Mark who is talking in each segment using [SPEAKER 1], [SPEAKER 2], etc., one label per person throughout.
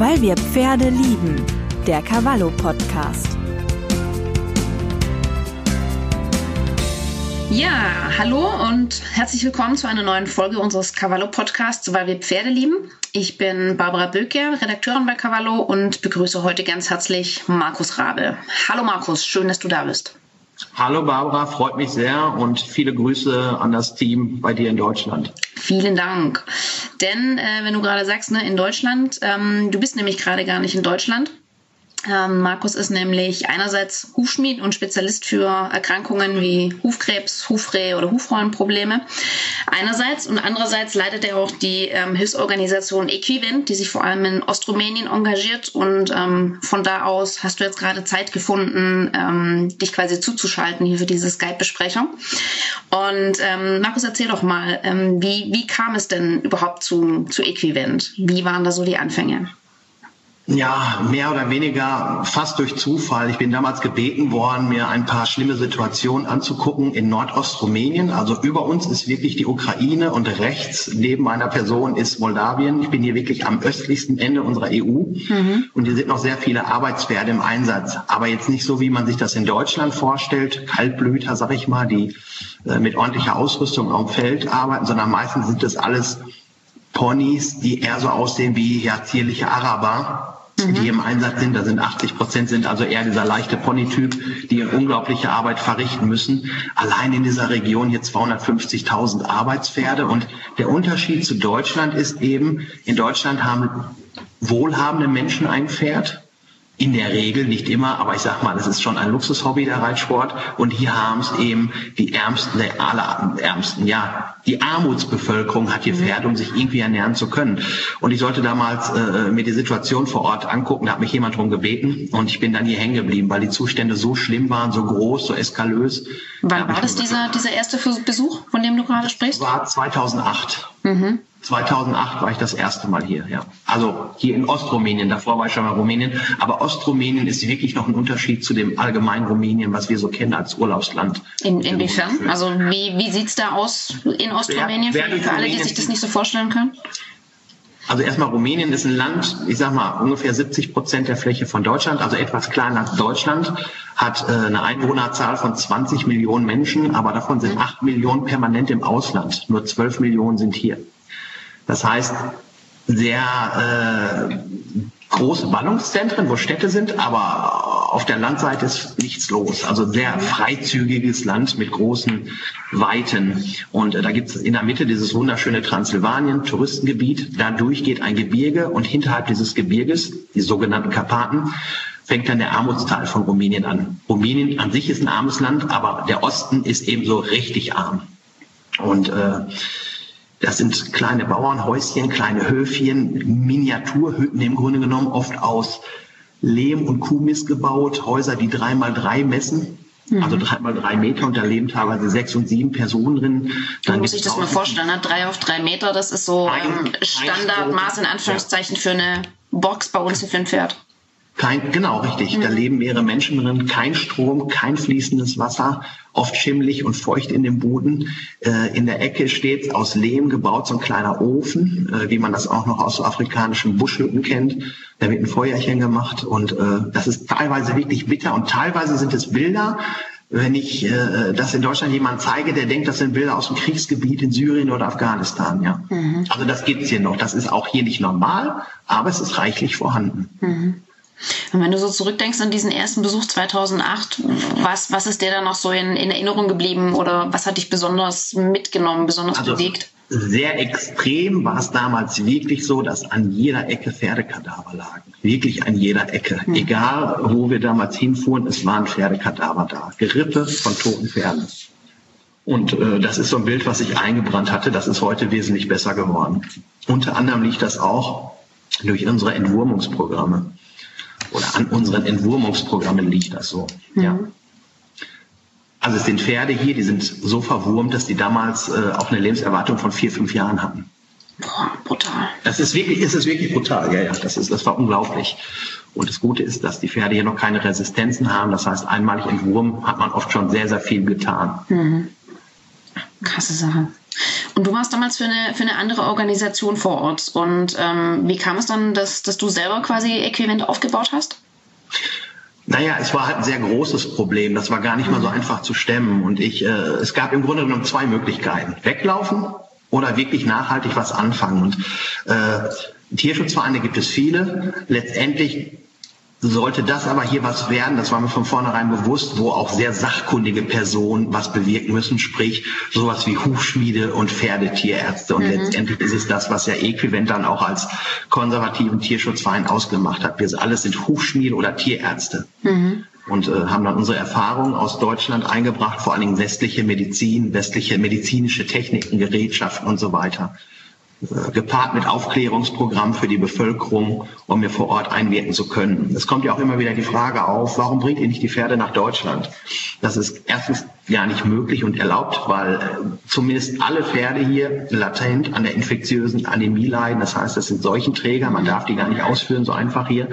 [SPEAKER 1] Weil wir Pferde lieben. Der Cavallo Podcast.
[SPEAKER 2] Ja, hallo und herzlich willkommen zu einer neuen Folge unseres Cavallo Podcasts, weil wir Pferde lieben. Ich bin Barbara Böker, Redakteurin bei Cavallo und begrüße heute ganz herzlich Markus Rabe. Hallo Markus, schön, dass du da bist.
[SPEAKER 3] Hallo Barbara, freut mich sehr und viele Grüße an das Team bei dir in Deutschland.
[SPEAKER 2] Vielen Dank. Denn äh, wenn du gerade sagst, ne, in Deutschland, ähm, du bist nämlich gerade gar nicht in Deutschland, ähm, Markus ist nämlich einerseits Hufschmied und Spezialist für Erkrankungen wie Hufkrebs, Hufreh oder Hufrollenprobleme. Einerseits und andererseits leitet er auch die ähm, Hilfsorganisation Equivent, die sich vor allem in Ostrumänien engagiert. Und ähm, von da aus hast du jetzt gerade Zeit gefunden, ähm, dich quasi zuzuschalten hier für diese Skype-Besprechung. Und ähm, Markus, erzähl doch mal, wie, wie kam es denn überhaupt zu, zu Equivent? Wie waren da so die Anfänge?
[SPEAKER 3] Ja, mehr oder weniger fast durch Zufall. Ich bin damals gebeten worden, mir ein paar schlimme Situationen anzugucken in Nordostrumänien. Also über uns ist wirklich die Ukraine und rechts neben meiner Person ist Moldawien. Ich bin hier wirklich am östlichsten Ende unserer EU mhm. und hier sind noch sehr viele Arbeitspferde im Einsatz. Aber jetzt nicht so, wie man sich das in Deutschland vorstellt, Kaltblüter, sag ich mal, die äh, mit ordentlicher Ausrüstung auf dem Feld arbeiten, sondern meistens sind das alles Ponys, die eher so aussehen wie ja zierliche Araber mhm. die im Einsatz sind. Da sind 80 Prozent sind also eher dieser leichte Ponytyp, die eine unglaubliche Arbeit verrichten müssen. Allein in dieser Region hier 250.000 Arbeitspferde. Und der Unterschied zu Deutschland ist eben, in Deutschland haben wohlhabende Menschen ein Pferd in der Regel, nicht immer, aber ich sag mal, es ist schon ein Luxushobby, der Reitsport. Und hier haben es eben die Ärmsten der allerärmsten. Ja, die Armutsbevölkerung hat hier Pferde, um sich irgendwie ernähren zu können. Und ich sollte damals äh, mir die Situation vor Ort angucken, da hat mich jemand drum gebeten und ich bin dann hier hängen geblieben, weil die Zustände so schlimm waren, so groß, so eskalös.
[SPEAKER 2] Wann war das dieser, dieser erste Besuch, von dem du gerade sprichst?
[SPEAKER 3] War 2008. Mhm. 2008 war ich das erste Mal hier, ja. Also hier in Ostrumänien, davor war ich schon mal Rumänien. Aber Ostrumänien ist wirklich noch ein Unterschied zu dem allgemeinen Rumänien, was wir so kennen als Urlaubsland.
[SPEAKER 2] In, inwiefern? Also wie, wie sieht's da aus in Ostrumänien für, für alle, die sich das nicht so vorstellen können?
[SPEAKER 3] Also erstmal Rumänien ist ein Land, ich sag mal ungefähr 70 Prozent der Fläche von Deutschland, also etwas kleiner als Deutschland, hat äh, eine Einwohnerzahl von 20 Millionen Menschen, aber davon sind 8 Millionen permanent im Ausland. Nur 12 Millionen sind hier. Das heißt, sehr äh, große Ballungszentren, wo Städte sind, aber auf der Landseite ist nichts los. Also sehr freizügiges Land mit großen Weiten. Und äh, da gibt es in der Mitte dieses wunderschöne Transsilvanien, Touristengebiet. Dadurch geht ein Gebirge und hinterhalb dieses Gebirges, die sogenannten Karpaten, fängt dann der Armutsteil von Rumänien an. Rumänien an sich ist ein armes Land, aber der Osten ist ebenso richtig arm. Und äh, das sind kleine Bauernhäuschen, kleine Höfchen, Miniaturhütten im Grunde genommen, oft aus Lehm und Kuhmist gebaut, Häuser, die drei mal drei messen. Mhm. Also drei mal drei Meter und da leben teilweise sechs und sieben Personen drin.
[SPEAKER 2] Dann muss ich das mal vorstellen, ne? drei auf drei Meter, das ist so ähm, Standardmaß in Anführungszeichen ja. für eine Box bei uns für ein Pferd.
[SPEAKER 3] Kein, genau, richtig. Mhm. Da leben mehrere Menschen drin, kein Strom, kein fließendes Wasser, oft schimmelig und feucht in dem Boden. Äh, in der Ecke steht aus Lehm gebaut so ein kleiner Ofen, äh, wie man das auch noch aus so afrikanischen Buschhütten kennt. Da wird ein Feuerchen gemacht und äh, das ist teilweise wirklich bitter und teilweise sind es Bilder, wenn ich äh, das in Deutschland jemand zeige, der denkt, das sind Bilder aus dem Kriegsgebiet in Syrien oder Afghanistan, ja. Mhm. Also das gibt's hier noch. Das ist auch hier nicht normal, aber es ist reichlich vorhanden. Mhm.
[SPEAKER 2] Und wenn du so zurückdenkst an diesen ersten Besuch 2008, was, was ist dir da noch so in, in Erinnerung geblieben oder was hat dich besonders mitgenommen, besonders also bewegt?
[SPEAKER 3] Sehr extrem war es damals wirklich so, dass an jeder Ecke Pferdekadaver lagen. Wirklich an jeder Ecke. Hm. Egal, wo wir damals hinfuhren, es waren Pferdekadaver da. Gerippe von toten Pferden. Und äh, das ist so ein Bild, was sich eingebrannt hatte. Das ist heute wesentlich besser geworden. Unter anderem liegt das auch durch unsere Entwurmungsprogramme oder an unseren Entwurmungsprogrammen liegt das so. Mhm. Ja. Also es sind Pferde hier, die sind so verwurmt, dass die damals äh, auch eine Lebenserwartung von vier, fünf Jahren hatten.
[SPEAKER 2] Boah, brutal.
[SPEAKER 3] Das ist wirklich, ist es wirklich brutal, ja, ja. Das ist, das war unglaublich. Und das Gute ist, dass die Pferde hier noch keine Resistenzen haben. Das heißt, einmalig entwurmt hat man oft schon sehr, sehr viel getan. Mhm.
[SPEAKER 2] Krasse Sache. Und du warst damals für eine, für eine andere Organisation vor Ort. Und ähm, wie kam es dann, dass, dass du selber quasi Äquivalent aufgebaut hast?
[SPEAKER 3] Naja, es war halt ein sehr großes Problem. Das war gar nicht mal so einfach zu stemmen. Und ich, äh, es gab im Grunde genommen zwei Möglichkeiten. Weglaufen oder wirklich nachhaltig was anfangen. Und äh, Tierschutzvereine gibt es viele. Letztendlich sollte das aber hier was werden, das war mir von vornherein bewusst, wo auch sehr sachkundige Personen was bewirken müssen, sprich sowas wie Hufschmiede und Pferdetierärzte. Und mhm. letztendlich ist es das, was ja Equivent dann auch als konservativen Tierschutzverein ausgemacht hat. Wir alles sind Hufschmiede oder Tierärzte. Mhm. Und äh, haben dann unsere Erfahrungen aus Deutschland eingebracht, vor allen Dingen westliche Medizin, westliche medizinische Techniken, Gerätschaften und so weiter. Gepaart mit Aufklärungsprogrammen für die Bevölkerung, um mir vor Ort einwirken zu können. Es kommt ja auch immer wieder die Frage auf, warum bringt ihr nicht die Pferde nach Deutschland? Das ist erstens gar nicht möglich und erlaubt, weil äh, zumindest alle Pferde hier latent an der infektiösen Anämie leiden. Das heißt, das sind Seuchenträger, man darf die gar nicht ausführen, so einfach hier.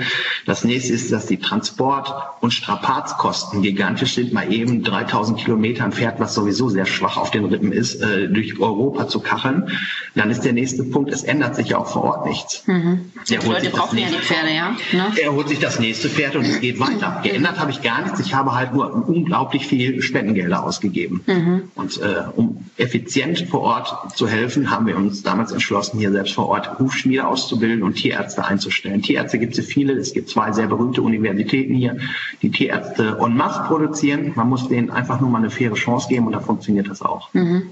[SPEAKER 3] Das nächste ist, dass die Transport- und Strapazkosten gigantisch sind, mal eben 3000 Kilometer ein Pferd, was sowieso sehr schwach auf den Rippen ist, äh, durch Europa zu kacheln. Dann ist der nächste Punkt, es ändert sich ja auch vor Ort nichts.
[SPEAKER 2] Mhm. Die Leute brauchen ja die Pferde, ja.
[SPEAKER 3] Ne? Er holt sich das nächste Pferd und es geht weiter. Geändert habe ich gar nichts. Ich habe halt nur unglaublich viel Spendengelder ausgegeben. Mhm. Und äh, um effizient vor Ort zu helfen, haben wir uns damals entschlossen, hier selbst vor Ort Hufschmiede auszubilden und Tierärzte einzustellen. Tierärzte gibt es viele. Es gibt zwei sehr berühmte Universitäten hier, die Tierärzte en masse produzieren. Man muss denen einfach nur mal eine faire Chance geben und da funktioniert das auch. Mhm.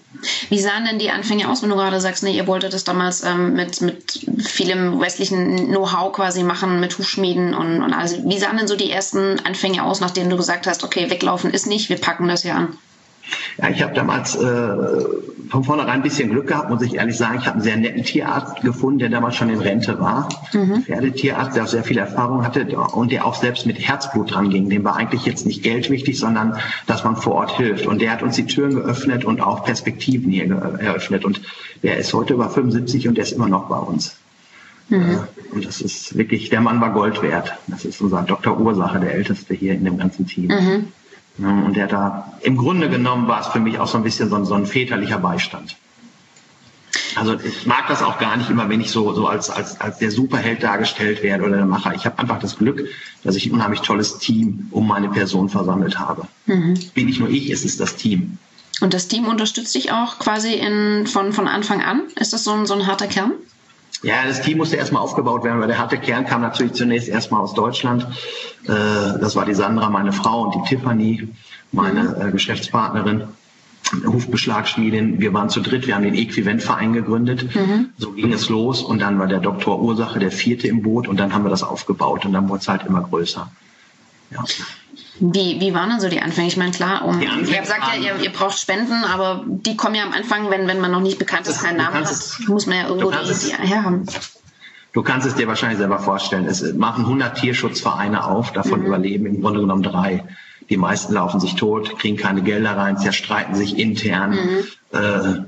[SPEAKER 2] Wie sahen denn die Anfänge aus, wenn du gerade sagst, nee, ihr wolltet das damals ähm, mit, mit vielem westlichen Know-how quasi machen, mit Hufschmieden und, und also wie sahen denn so die ersten Anfänge aus, nachdem du gesagt hast, okay, weglaufen ist nicht, wir packen das hier an?
[SPEAKER 3] Ja, ich habe damals äh, von vornherein ein bisschen Glück gehabt, muss ich ehrlich sagen. Ich habe einen sehr netten Tierarzt gefunden, der damals schon in Rente war. Mhm. Pferdetierarzt, der auch sehr viel Erfahrung hatte und der auch selbst mit Herzblut dran ging. Dem war eigentlich jetzt nicht Geld wichtig, sondern dass man vor Ort hilft. Und der hat uns die Türen geöffnet und auch Perspektiven hier eröffnet. Und der ist heute über 75 und der ist immer noch bei uns. Mhm. Äh, und das ist wirklich, der Mann war Gold wert. Das ist unser Dr. Ursache, der Älteste hier in dem ganzen Team. Mhm. Und der da, im Grunde genommen war es für mich auch so ein bisschen so ein, so ein väterlicher Beistand. Also ich mag das auch gar nicht immer, wenn ich so, so als, als, als der Superheld dargestellt werde oder der Macher. Ich habe einfach das Glück, dass ich ein unheimlich tolles Team um meine Person versammelt habe. Mhm. Bin nicht nur ich, es ist das Team.
[SPEAKER 2] Und das Team unterstützt dich auch quasi in, von, von Anfang an? Ist das so ein, so ein harter Kern?
[SPEAKER 3] Ja, das Team musste erstmal aufgebaut werden, weil der harte Kern kam natürlich zunächst erstmal aus Deutschland. Äh, das war die Sandra, meine Frau, und die Tiffany, meine äh, Geschäftspartnerin. Hufbeschlagschmiedin. Wir waren zu dritt, wir haben den Äquivalentverein gegründet. Mhm. So ging es los und dann war der Doktor Ursache der vierte im Boot und dann haben wir das aufgebaut und dann wurde es halt immer größer.
[SPEAKER 2] Ja. Wie, wie waren denn so die Anfänge? Ich meine, klar, um, ihr habt gesagt ja, ihr, ihr, braucht Spenden, aber die kommen ja am Anfang, wenn, wenn man noch nicht bekannt ist, keinen Namen hat, muss man ja irgendwo die, die herhaben.
[SPEAKER 3] Du kannst es dir wahrscheinlich selber vorstellen. Es machen 100 Tierschutzvereine auf, davon mhm. überleben im Grunde genommen drei. Die meisten laufen sich tot, kriegen keine Gelder rein, zerstreiten sich intern. Mhm. Äh,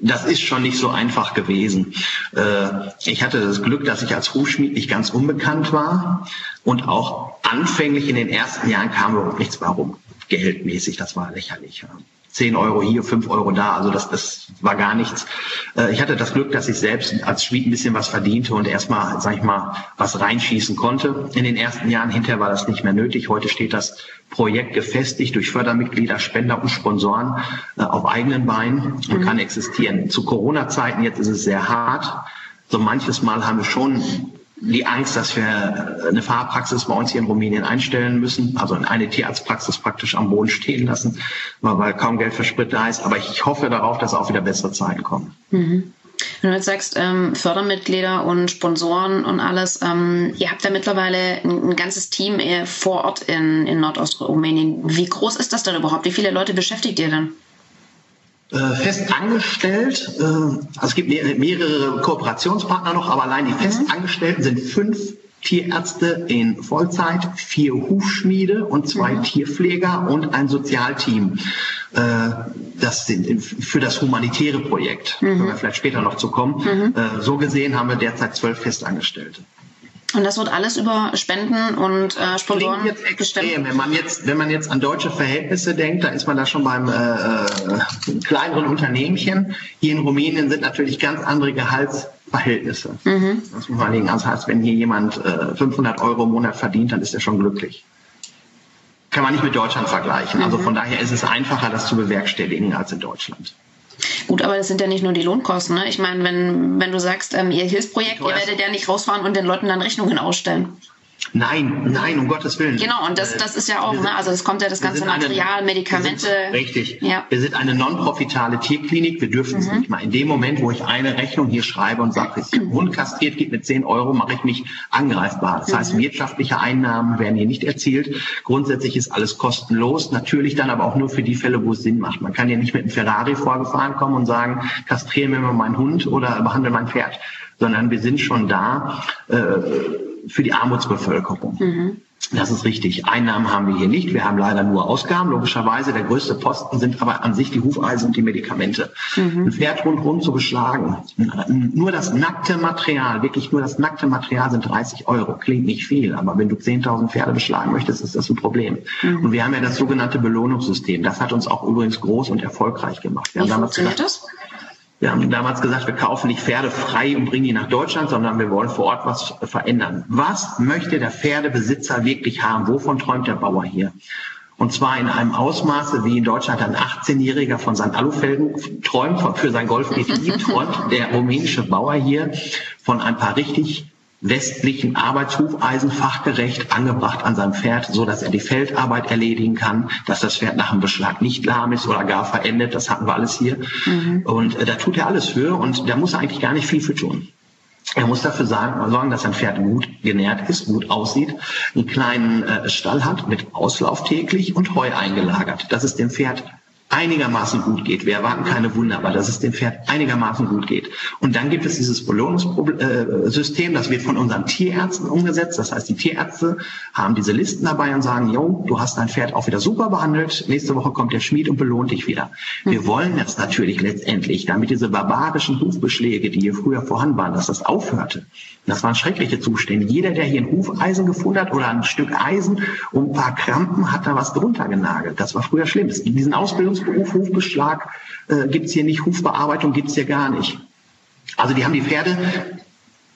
[SPEAKER 3] das ist schon nicht so einfach gewesen. Äh, ich hatte das Glück, dass ich als Hufschmied nicht ganz unbekannt war und auch anfänglich in den ersten Jahren kam überhaupt nichts warum. Geldmäßig, das war lächerlich. 10 Euro hier, 5 Euro da, also das, das war gar nichts. Äh, ich hatte das Glück, dass ich selbst als Schmied ein bisschen was verdiente und erstmal, sag ich mal, was reinschießen konnte. In den ersten Jahren hinterher war das nicht mehr nötig. Heute steht das Projekt gefestigt durch Fördermitglieder, Spender und Sponsoren äh, auf eigenen Beinen und mhm. kann existieren. Zu Corona-Zeiten jetzt ist es sehr hart. So manches Mal haben wir schon die Angst, dass wir eine Fahrpraxis bei uns hier in Rumänien einstellen müssen, also eine Tierarztpraxis praktisch am Boden stehen lassen, weil kaum Geld für Sprit da ist. Aber ich hoffe darauf, dass auch wieder bessere Zeiten kommen.
[SPEAKER 2] Mhm. Wenn du jetzt sagst, ähm, Fördermitglieder und Sponsoren und alles, ähm, ihr habt ja mittlerweile ein, ein ganzes Team äh, vor Ort in, in Nordostrumänien. Wie groß ist das denn überhaupt? Wie viele Leute beschäftigt ihr denn?
[SPEAKER 3] Äh, fest angestellt. Äh, also es gibt mehrere Kooperationspartner noch, aber allein die mhm. Festangestellten sind fünf Tierärzte in Vollzeit, vier Hufschmiede und zwei mhm. Tierpfleger und ein Sozialteam. Äh, das sind für das humanitäre Projekt. Mhm. Können wir vielleicht später noch zu kommen. Mhm. So gesehen haben wir derzeit zwölf Festangestellte.
[SPEAKER 2] Und das wird alles über Spenden und äh, Sponsoren
[SPEAKER 3] jetzt extrem. Wenn man jetzt, wenn man jetzt an deutsche Verhältnisse denkt, da ist man da schon beim äh, äh, kleineren Unternehmchen. Hier in Rumänien sind natürlich ganz andere Gehaltsverhältnisse. Mhm. Das muss man legen. Das heißt, wenn hier jemand äh, 500 Euro im Monat verdient, dann ist er schon glücklich. Kann man nicht mit Deutschland vergleichen. Also mhm. Also von daher ist es einfacher, das zu bewerkstelligen als in Deutschland.
[SPEAKER 2] Gut, aber das sind ja nicht nur die Lohnkosten. Ne? Ich meine, wenn, wenn du sagst, ähm, ihr Hilfsprojekt, ihr werdet ja nicht rausfahren und den Leuten dann Rechnungen ausstellen.
[SPEAKER 3] Nein, nein, um Gottes Willen.
[SPEAKER 2] Genau, und das, das ist ja auch, ne, also es kommt ja das ganze Material, eine, Medikamente.
[SPEAKER 3] Sind, richtig. Ja. Wir sind eine non-profitale Tierklinik. Wir dürfen es mhm. nicht mal. In dem Moment, wo ich eine Rechnung hier schreibe und sage, ist Hund kastriert, geht mit 10 Euro, mache ich mich angreifbar. Das mhm. heißt, wirtschaftliche Einnahmen werden hier nicht erzielt. Grundsätzlich ist alles kostenlos. Natürlich dann aber auch nur für die Fälle, wo es Sinn macht. Man kann ja nicht mit einem Ferrari vorgefahren kommen und sagen, kastriere mir mal meinen Hund oder behandle mein Pferd sondern wir sind schon da äh, für die Armutsbevölkerung. Mhm. Das ist richtig. Einnahmen haben wir hier nicht. Wir haben leider nur Ausgaben, logischerweise. Der größte Posten sind aber an sich die Hufeisen und die Medikamente. Mhm. Ein Pferd rundherum zu beschlagen. Nur das nackte Material, wirklich nur das nackte Material sind 30 Euro. Klingt nicht viel, aber wenn du 10.000 Pferde beschlagen möchtest, ist das ein Problem. Mhm. Und wir haben ja das sogenannte Belohnungssystem. Das hat uns auch übrigens groß und erfolgreich gemacht. Wir
[SPEAKER 2] Wie funktioniert das?
[SPEAKER 3] Wir haben damals gesagt, wir kaufen nicht Pferde frei und bringen die nach Deutschland, sondern wir wollen vor Ort was verändern. Was möchte der Pferdebesitzer wirklich haben? Wovon träumt der Bauer hier? Und zwar in einem Ausmaße, wie in Deutschland ein 18-Jähriger von seinen Alufelgen träumt, für sein Golf GTI träumt der rumänische Bauer hier von ein paar richtig westlichen Arbeitshufeisen fachgerecht angebracht an seinem Pferd, so dass er die Feldarbeit erledigen kann, dass das Pferd nach dem Beschlag nicht lahm ist oder gar verendet. Das hatten wir alles hier. Mhm. Und äh, da tut er alles für und da muss er eigentlich gar nicht viel für tun. Er muss dafür sagen, sorgen, dass sein Pferd gut genährt ist, gut aussieht, einen kleinen äh, Stall hat mit Auslauf täglich und Heu eingelagert. Das ist dem Pferd einigermaßen gut geht. Wir erwarten keine Wunder, aber dass es dem Pferd einigermaßen gut geht. Und dann gibt es dieses Belohnungssystem, das wird von unseren Tierärzten umgesetzt. Das heißt, die Tierärzte haben diese Listen dabei und sagen, jo, du hast dein Pferd auch wieder super behandelt. Nächste Woche kommt der Schmied und belohnt dich wieder. Wir mhm. wollen jetzt natürlich letztendlich, damit diese barbarischen Hufbeschläge, die hier früher vorhanden waren, dass das aufhörte. Das waren schreckliche Zustände. Jeder, der hier ein Hufeisen gefunden hat oder ein Stück Eisen und ein paar Krampen, hat da was drunter genagelt. Das war früher schlimm. Diesen Ausbildungsberuf Hufbeschlag äh, gibt's hier nicht, Hufbearbeitung gibt's hier gar nicht. Also die haben die Pferde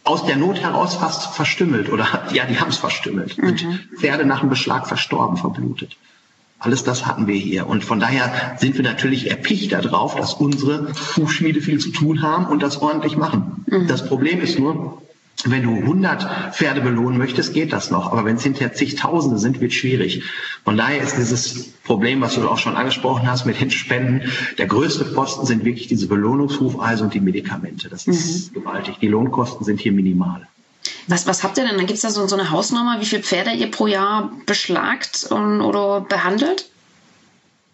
[SPEAKER 3] aus der Not heraus fast verstümmelt oder ja, die haben es verstümmelt. Mhm. Pferde nach dem Beschlag verstorben, verblutet. Alles das hatten wir hier. Und von daher sind wir natürlich erpicht darauf, dass unsere Hufschmiede viel zu tun haben und das ordentlich machen. Mhm. Das Problem ist nur, wenn du 100 Pferde belohnen möchtest, geht das noch. Aber wenn es hinterher zigtausende sind, wird es schwierig. Von daher ist dieses Problem, was du auch schon angesprochen hast mit den Spenden, der größte Posten sind wirklich diese Belohnungshufeise und die Medikamente. Das ist mhm. gewaltig. Die Lohnkosten sind hier minimal.
[SPEAKER 2] Was, was habt ihr denn? Da gibt es da so, so eine Hausnummer, wie viele Pferde ihr pro Jahr beschlagt und, oder behandelt?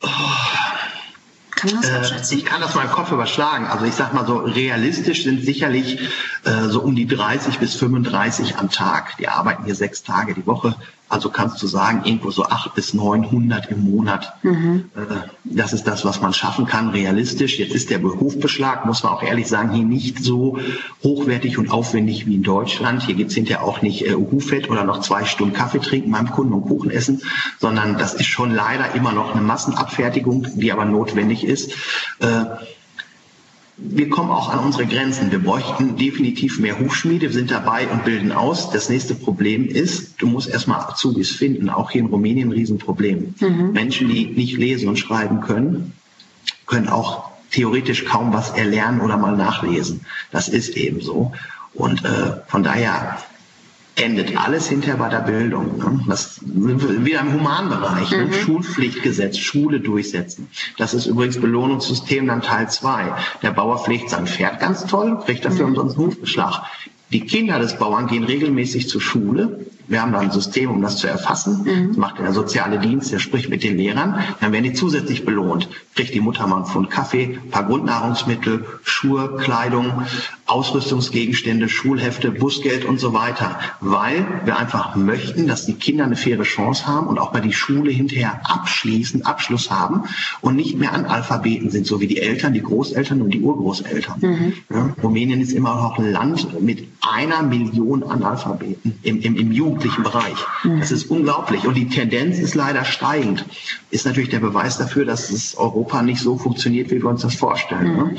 [SPEAKER 3] Oh kann das abschätzen? Äh, ich kann das mal im Kopf überschlagen. Also ich sag mal so, realistisch sind sicherlich äh, so um die 30 bis 35 am Tag. Die arbeiten hier sechs Tage die Woche. Also kannst du sagen, irgendwo so 8 bis 900 im Monat. Mhm. Äh, das ist das, was man schaffen kann, realistisch. Jetzt ist der Berufsbeschlag, muss man auch ehrlich sagen, hier nicht so hochwertig und aufwendig wie in Deutschland. Hier gibt's hinterher auch nicht äh, Hufett oder noch zwei Stunden Kaffee trinken beim Kunden und Kuchen essen, sondern das ist schon leider immer noch eine Massenabfertigung, die aber notwendig ist. Äh, wir kommen auch an unsere Grenzen. Wir bräuchten definitiv mehr Hufschmiede. Wir sind dabei und bilden aus. Das nächste Problem ist, du musst erstmal Azubis finden. Auch hier in Rumänien ein Riesenproblem. Mhm. Menschen, die nicht lesen und schreiben können, können auch theoretisch kaum was erlernen oder mal nachlesen. Das ist eben so. Und äh, von daher endet alles hinterher bei der Bildung. Ne? Das sind wir wieder im Humanbereich. Ne? Mhm. Schulpflichtgesetz, Schule durchsetzen. Das ist übrigens Belohnungssystem dann Teil zwei. Der Bauer pflegt sein Pferd ganz toll, kriegt dafür mhm. umsonst Hufbeschlag. Die Kinder des Bauern gehen regelmäßig zur Schule. Wir haben da ein System, um das zu erfassen. Mhm. Das macht der soziale Dienst, der spricht mit den Lehrern. Dann werden die zusätzlich belohnt. Kriegt die Mutter mal einen Pfund Kaffee, ein paar Grundnahrungsmittel, Schuhe, Kleidung, Ausrüstungsgegenstände, Schulhefte, Busgeld und so weiter. Weil wir einfach möchten, dass die Kinder eine faire Chance haben und auch bei die Schule hinterher abschließen, Abschluss haben und nicht mehr Analphabeten sind, so wie die Eltern, die Großeltern und die Urgroßeltern. Mhm. Ja, Rumänien ist immer noch ein Land mit einer Million Analphabeten im, im, im jugendlichen Bereich. Das ist unglaublich. Und die Tendenz ist leider steigend. Ist natürlich der Beweis dafür, dass es Europa nicht so funktioniert, wie wir uns das vorstellen. Ne?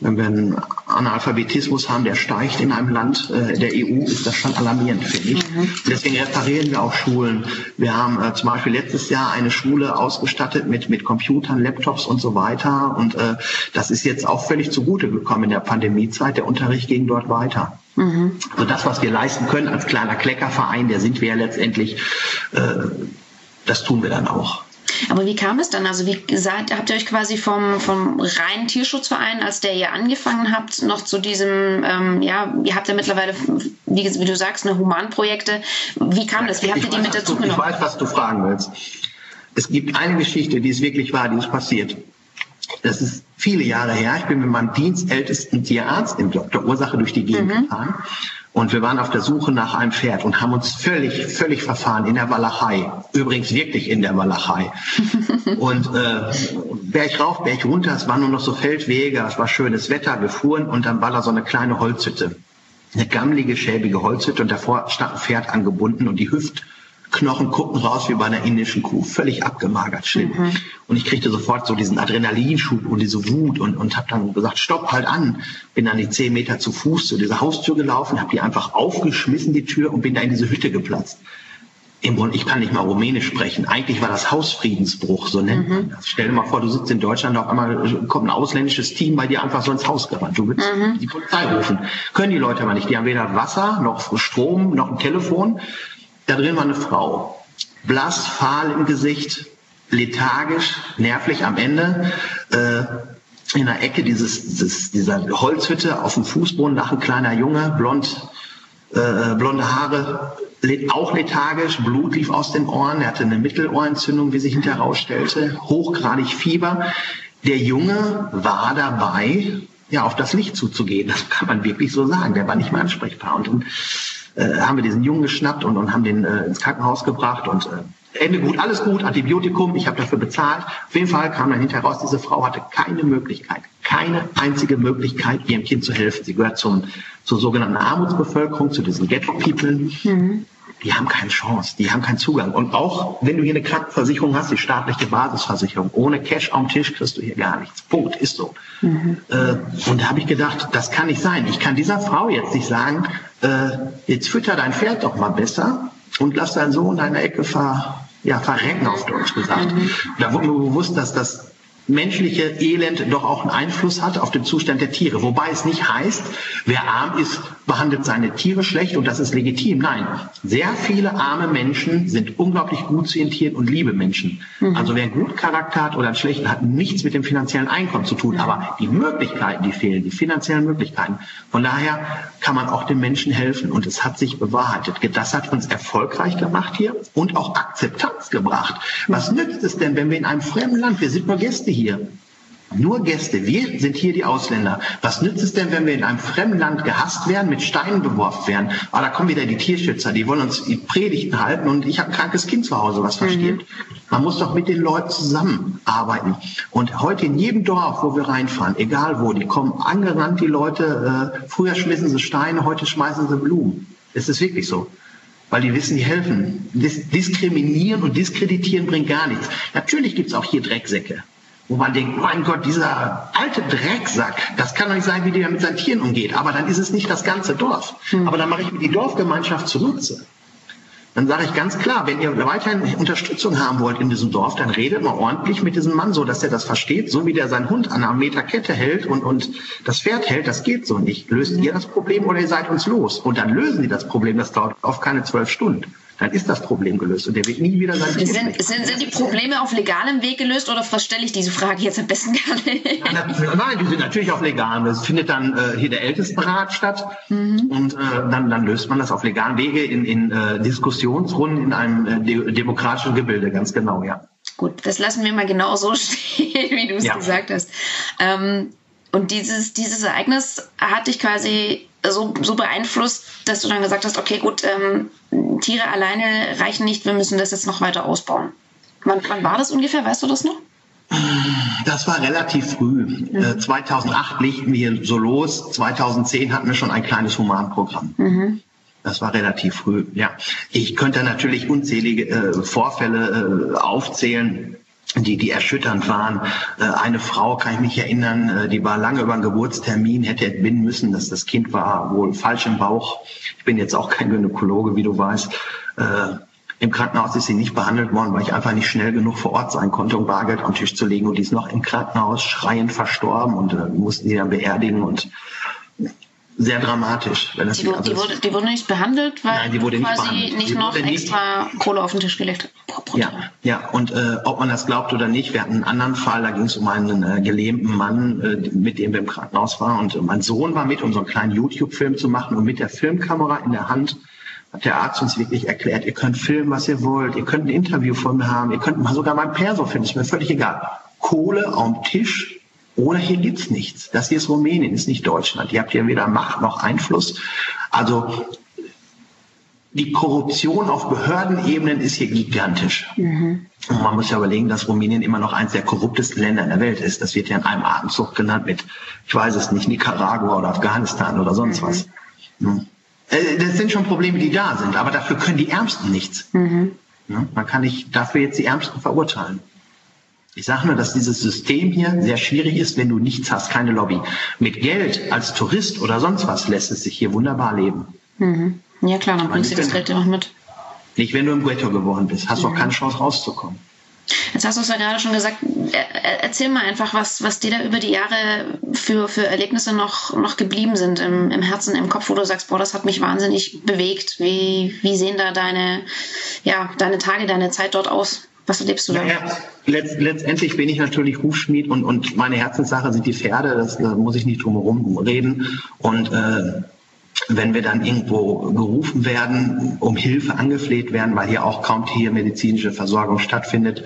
[SPEAKER 3] Wenn wir einen Analphabetismus haben, der steigt in einem Land äh, der EU, ist das schon alarmierend, finde ich. Mhm. Deswegen reparieren wir auch Schulen. Wir haben äh, zum Beispiel letztes Jahr eine Schule ausgestattet mit, mit Computern, Laptops und so weiter. Und äh, das ist jetzt auch völlig zugute gekommen in der Pandemiezeit. Der Unterricht ging dort weiter. Mhm. Also das, was wir leisten können als kleiner Kleckerverein, der sind wir ja letztendlich, äh, das tun wir dann auch.
[SPEAKER 2] Aber wie kam es dann? Also wie gesagt, habt ihr euch quasi vom, vom reinen Tierschutzverein, als der ihr angefangen habt, noch zu diesem, ähm, ja, ihr habt ja mittlerweile, wie, wie du sagst, eine Humanprojekte. Wie kam das? Wie habt ihr die mit dazu genommen?
[SPEAKER 3] Ich weiß, was du fragen willst. Es gibt eine Geschichte, die ist wirklich wahr, die ist passiert. Das ist viele Jahre her. Ich bin mit meinem dienstältesten Tierarzt in Dr. Ursache durch die Gegend mhm. gefahren. Und wir waren auf der Suche nach einem Pferd und haben uns völlig, völlig verfahren in der Walachei. Übrigens wirklich in der Walachei. und äh, Berg rauf, Berg runter, es waren nur noch so Feldwege, es war schönes Wetter, wir fuhren und dann war da so eine kleine Holzhütte. Eine gammelige, schäbige Holzhütte und davor stand ein Pferd angebunden und die Hüft Knochen guckten raus wie bei einer indischen Kuh, völlig abgemagert, schlimm. Mhm. Und ich kriegte sofort so diesen Adrenalinschub und diese Wut und, und habe dann gesagt, stopp, halt an. Bin dann die zehn Meter zu Fuß zu dieser Haustür gelaufen, habe die einfach aufgeschmissen, die Tür, und bin da in diese Hütte geplatzt. Im Grunde, ich kann nicht mal Rumänisch sprechen. Eigentlich war das Hausfriedensbruch, so nennt man mhm. das. Stell dir mal vor, du sitzt in Deutschland, auf einmal kommt ein ausländisches Team bei dir einfach so ins Haus gerannt. Du willst mhm. die Polizei rufen. Können die Leute aber nicht. Die haben weder Wasser, noch Strom, noch ein Telefon. Da drin war eine Frau, blass, fahl im Gesicht, lethargisch, nervlich am Ende. Äh, in der Ecke dieses, dieses, dieser Holzhütte auf dem Fußboden lag ein kleiner Junge, blond, äh, blonde Haare, auch lethargisch, Blut lief aus den Ohren, er hatte eine Mittelohrentzündung, wie sich hinterher herausstellte, hochgradig Fieber. Der Junge war dabei, ja, auf das Licht zuzugehen. Das kann man wirklich so sagen. Der war nicht mehr ansprechbar. Und, und äh, haben wir diesen Jungen geschnappt und, und haben den äh, ins Krankenhaus gebracht und äh, Ende gut, alles gut, Antibiotikum, ich habe dafür bezahlt. Auf jeden Fall kam dann hinterher raus, diese Frau hatte keine Möglichkeit, keine einzige Möglichkeit, ihrem Kind zu helfen. Sie gehört zum, zur sogenannten Armutsbevölkerung, zu diesen Ghetto-People. Mhm die haben keine Chance, die haben keinen Zugang. Und auch wenn du hier eine Krankenversicherung hast, die staatliche Basisversicherung, ohne Cash am Tisch kriegst du hier gar nichts. Punkt, ist so. Mhm. Äh, und da habe ich gedacht, das kann nicht sein. Ich kann dieser Frau jetzt nicht sagen, äh, jetzt fütter dein Pferd doch mal besser und lass deinen Sohn in einer Ecke ver, ja, verrecken, auf Deutsch gesagt. Mhm. Da wurde mir bewusst, dass das menschliche Elend doch auch einen Einfluss hat auf den Zustand der Tiere. Wobei es nicht heißt, wer arm ist, behandelt seine Tiere schlecht und das ist legitim. Nein, sehr viele arme Menschen sind unglaublich gut zu ihren Tieren und liebe Menschen. Mhm. Also wer einen guten Charakter hat oder einen schlechten, hat nichts mit dem finanziellen Einkommen zu tun. Aber die Möglichkeiten, die fehlen, die finanziellen Möglichkeiten. Von daher kann man auch den Menschen helfen und es hat sich bewahrheitet. Das hat uns erfolgreich gemacht hier und auch Akzeptanz gebracht. Was nützt es denn, wenn wir in einem fremden Land, wir sind nur Gäste hier. Nur Gäste. Wir sind hier die Ausländer. Was nützt es denn, wenn wir in einem fremden Land gehasst werden, mit Steinen beworfen werden? Ah, da kommen wieder die Tierschützer, die wollen uns die Predigten halten und ich habe ein krankes Kind zu Hause, was versteht. Mhm. Man muss doch mit den Leuten zusammenarbeiten. Und heute in jedem Dorf, wo wir reinfahren, egal wo, die kommen angerannt, die Leute. Äh, früher schmissen sie Steine, heute schmeißen sie Blumen. Es ist wirklich so weil die wissen, die helfen. Dis diskriminieren und diskreditieren bringt gar nichts. Natürlich gibt's auch hier Drecksäcke wo man denkt, mein Gott, dieser alte Drecksack, das kann doch nicht sein, wie der mit seinen Tieren umgeht. Aber dann ist es nicht das ganze Dorf. Hm. Aber dann mache ich mir die Dorfgemeinschaft zunutze. Dann sage ich ganz klar, wenn ihr weiterhin Unterstützung haben wollt in diesem Dorf, dann redet mal ordentlich mit diesem Mann so, dass er das versteht, so wie der seinen Hund an einer Meter Kette hält und, und das Pferd hält, das geht so nicht. Löst ihr das Problem oder ihr seid uns los? Und dann lösen die das Problem, das dauert oft keine zwölf Stunden dann ist das Problem gelöst und der wird nie wieder sein
[SPEAKER 2] sind, sind, sind die Probleme auf legalem Weg gelöst oder verstelle ich diese Frage jetzt am besten gar nicht?
[SPEAKER 3] Nein, die sind natürlich auf legalem. Es findet dann äh, hier der Ältestenrat statt mhm. und äh, dann, dann löst man das auf legalem Wege in, in äh, Diskussionsrunden in einem äh, de demokratischen Gebilde, ganz genau, ja.
[SPEAKER 2] Gut, das lassen wir mal genau so stehen, wie du es ja. gesagt hast. Ähm, und dieses, dieses Ereignis hat dich quasi so, so beeinflusst, dass du dann gesagt hast, okay, gut, ähm, Tiere alleine reichen nicht, wir müssen das jetzt noch weiter ausbauen. Wann, wann war das ungefähr? Weißt du das noch?
[SPEAKER 3] Das war relativ früh. Mhm. 2008 legten wir so los. 2010 hatten wir schon ein kleines Humanprogramm. Mhm. Das war relativ früh, ja. Ich könnte natürlich unzählige äh, Vorfälle äh, aufzählen, die, die erschütternd waren. Äh, eine Frau, kann ich mich erinnern, äh, die war lange über einen Geburtstermin, hätte entbinden müssen, dass das Kind war wohl falsch im Bauch. Ich bin jetzt auch kein Gynäkologe, wie du weißt. Äh, Im Krankenhaus ist sie nicht behandelt worden, weil ich einfach nicht schnell genug vor Ort sein konnte, um Bargeld am Tisch zu legen. Und die ist noch im Krankenhaus schreiend verstorben und mussten sie dann beerdigen. Und sehr dramatisch.
[SPEAKER 2] Wenn das die, also die, wurde, die wurde nicht behandelt, weil
[SPEAKER 3] nein, die wurde nicht
[SPEAKER 2] quasi
[SPEAKER 3] behandelt.
[SPEAKER 2] nicht noch extra nicht, Kohle auf den Tisch gelegt
[SPEAKER 3] hat. Ja, ja, und äh, ob man das glaubt oder nicht, wir hatten einen anderen Fall, da ging es um einen äh, gelähmten Mann, äh, mit dem wir im Krankenhaus waren. Und äh, mein Sohn war mit, um so einen kleinen YouTube-Film zu machen. Und mit der Filmkamera in der Hand hat der Arzt uns wirklich erklärt, ihr könnt filmen, was ihr wollt, ihr könnt ein Interview von mir haben, ihr könnt mal sogar mein Perso finden, ist mir völlig egal. Kohle am Tisch, oder hier gibt's nichts. Das hier ist Rumänien, ist nicht Deutschland. Ihr habt hier weder Macht noch Einfluss. Also die Korruption auf Behördenebenen ist hier gigantisch. Mhm. Und man muss ja überlegen, dass Rumänien immer noch eines der korruptesten Länder in der Welt ist. Das wird ja in einem Atemzug genannt mit, ich weiß es nicht, Nicaragua oder Afghanistan oder sonst mhm. was. Mhm. Das sind schon Probleme, die da sind, aber dafür können die Ärmsten nichts. Mhm. Man kann nicht dafür jetzt die Ärmsten verurteilen. Ich sage nur, dass dieses System hier sehr schwierig ist, wenn du nichts hast, keine Lobby. Mit Geld als Tourist oder sonst was lässt es sich hier wunderbar leben.
[SPEAKER 2] Mhm. Ja klar, dann bringst du das Geld ja auch mit.
[SPEAKER 3] Nicht, wenn du im Ghetto geworden bist, hast du mhm. auch keine Chance rauszukommen.
[SPEAKER 2] Jetzt hast du es ja gerade schon gesagt. Erzähl mal einfach, was, was dir da über die Jahre für, für Erlebnisse noch, noch geblieben sind im, im Herzen, im Kopf, wo du sagst, boah, das hat mich wahnsinnig bewegt. Wie, wie sehen da deine, ja, deine Tage, deine Zeit dort aus? Was erlebst du da? Ja,
[SPEAKER 3] letzt, letztendlich bin ich natürlich Hufschmied und, und meine Herzenssache sind die Pferde, das, da muss ich nicht drum herum reden. Und äh, wenn wir dann irgendwo gerufen werden, um Hilfe angefleht werden, weil hier auch kaum tiermedizinische Versorgung stattfindet,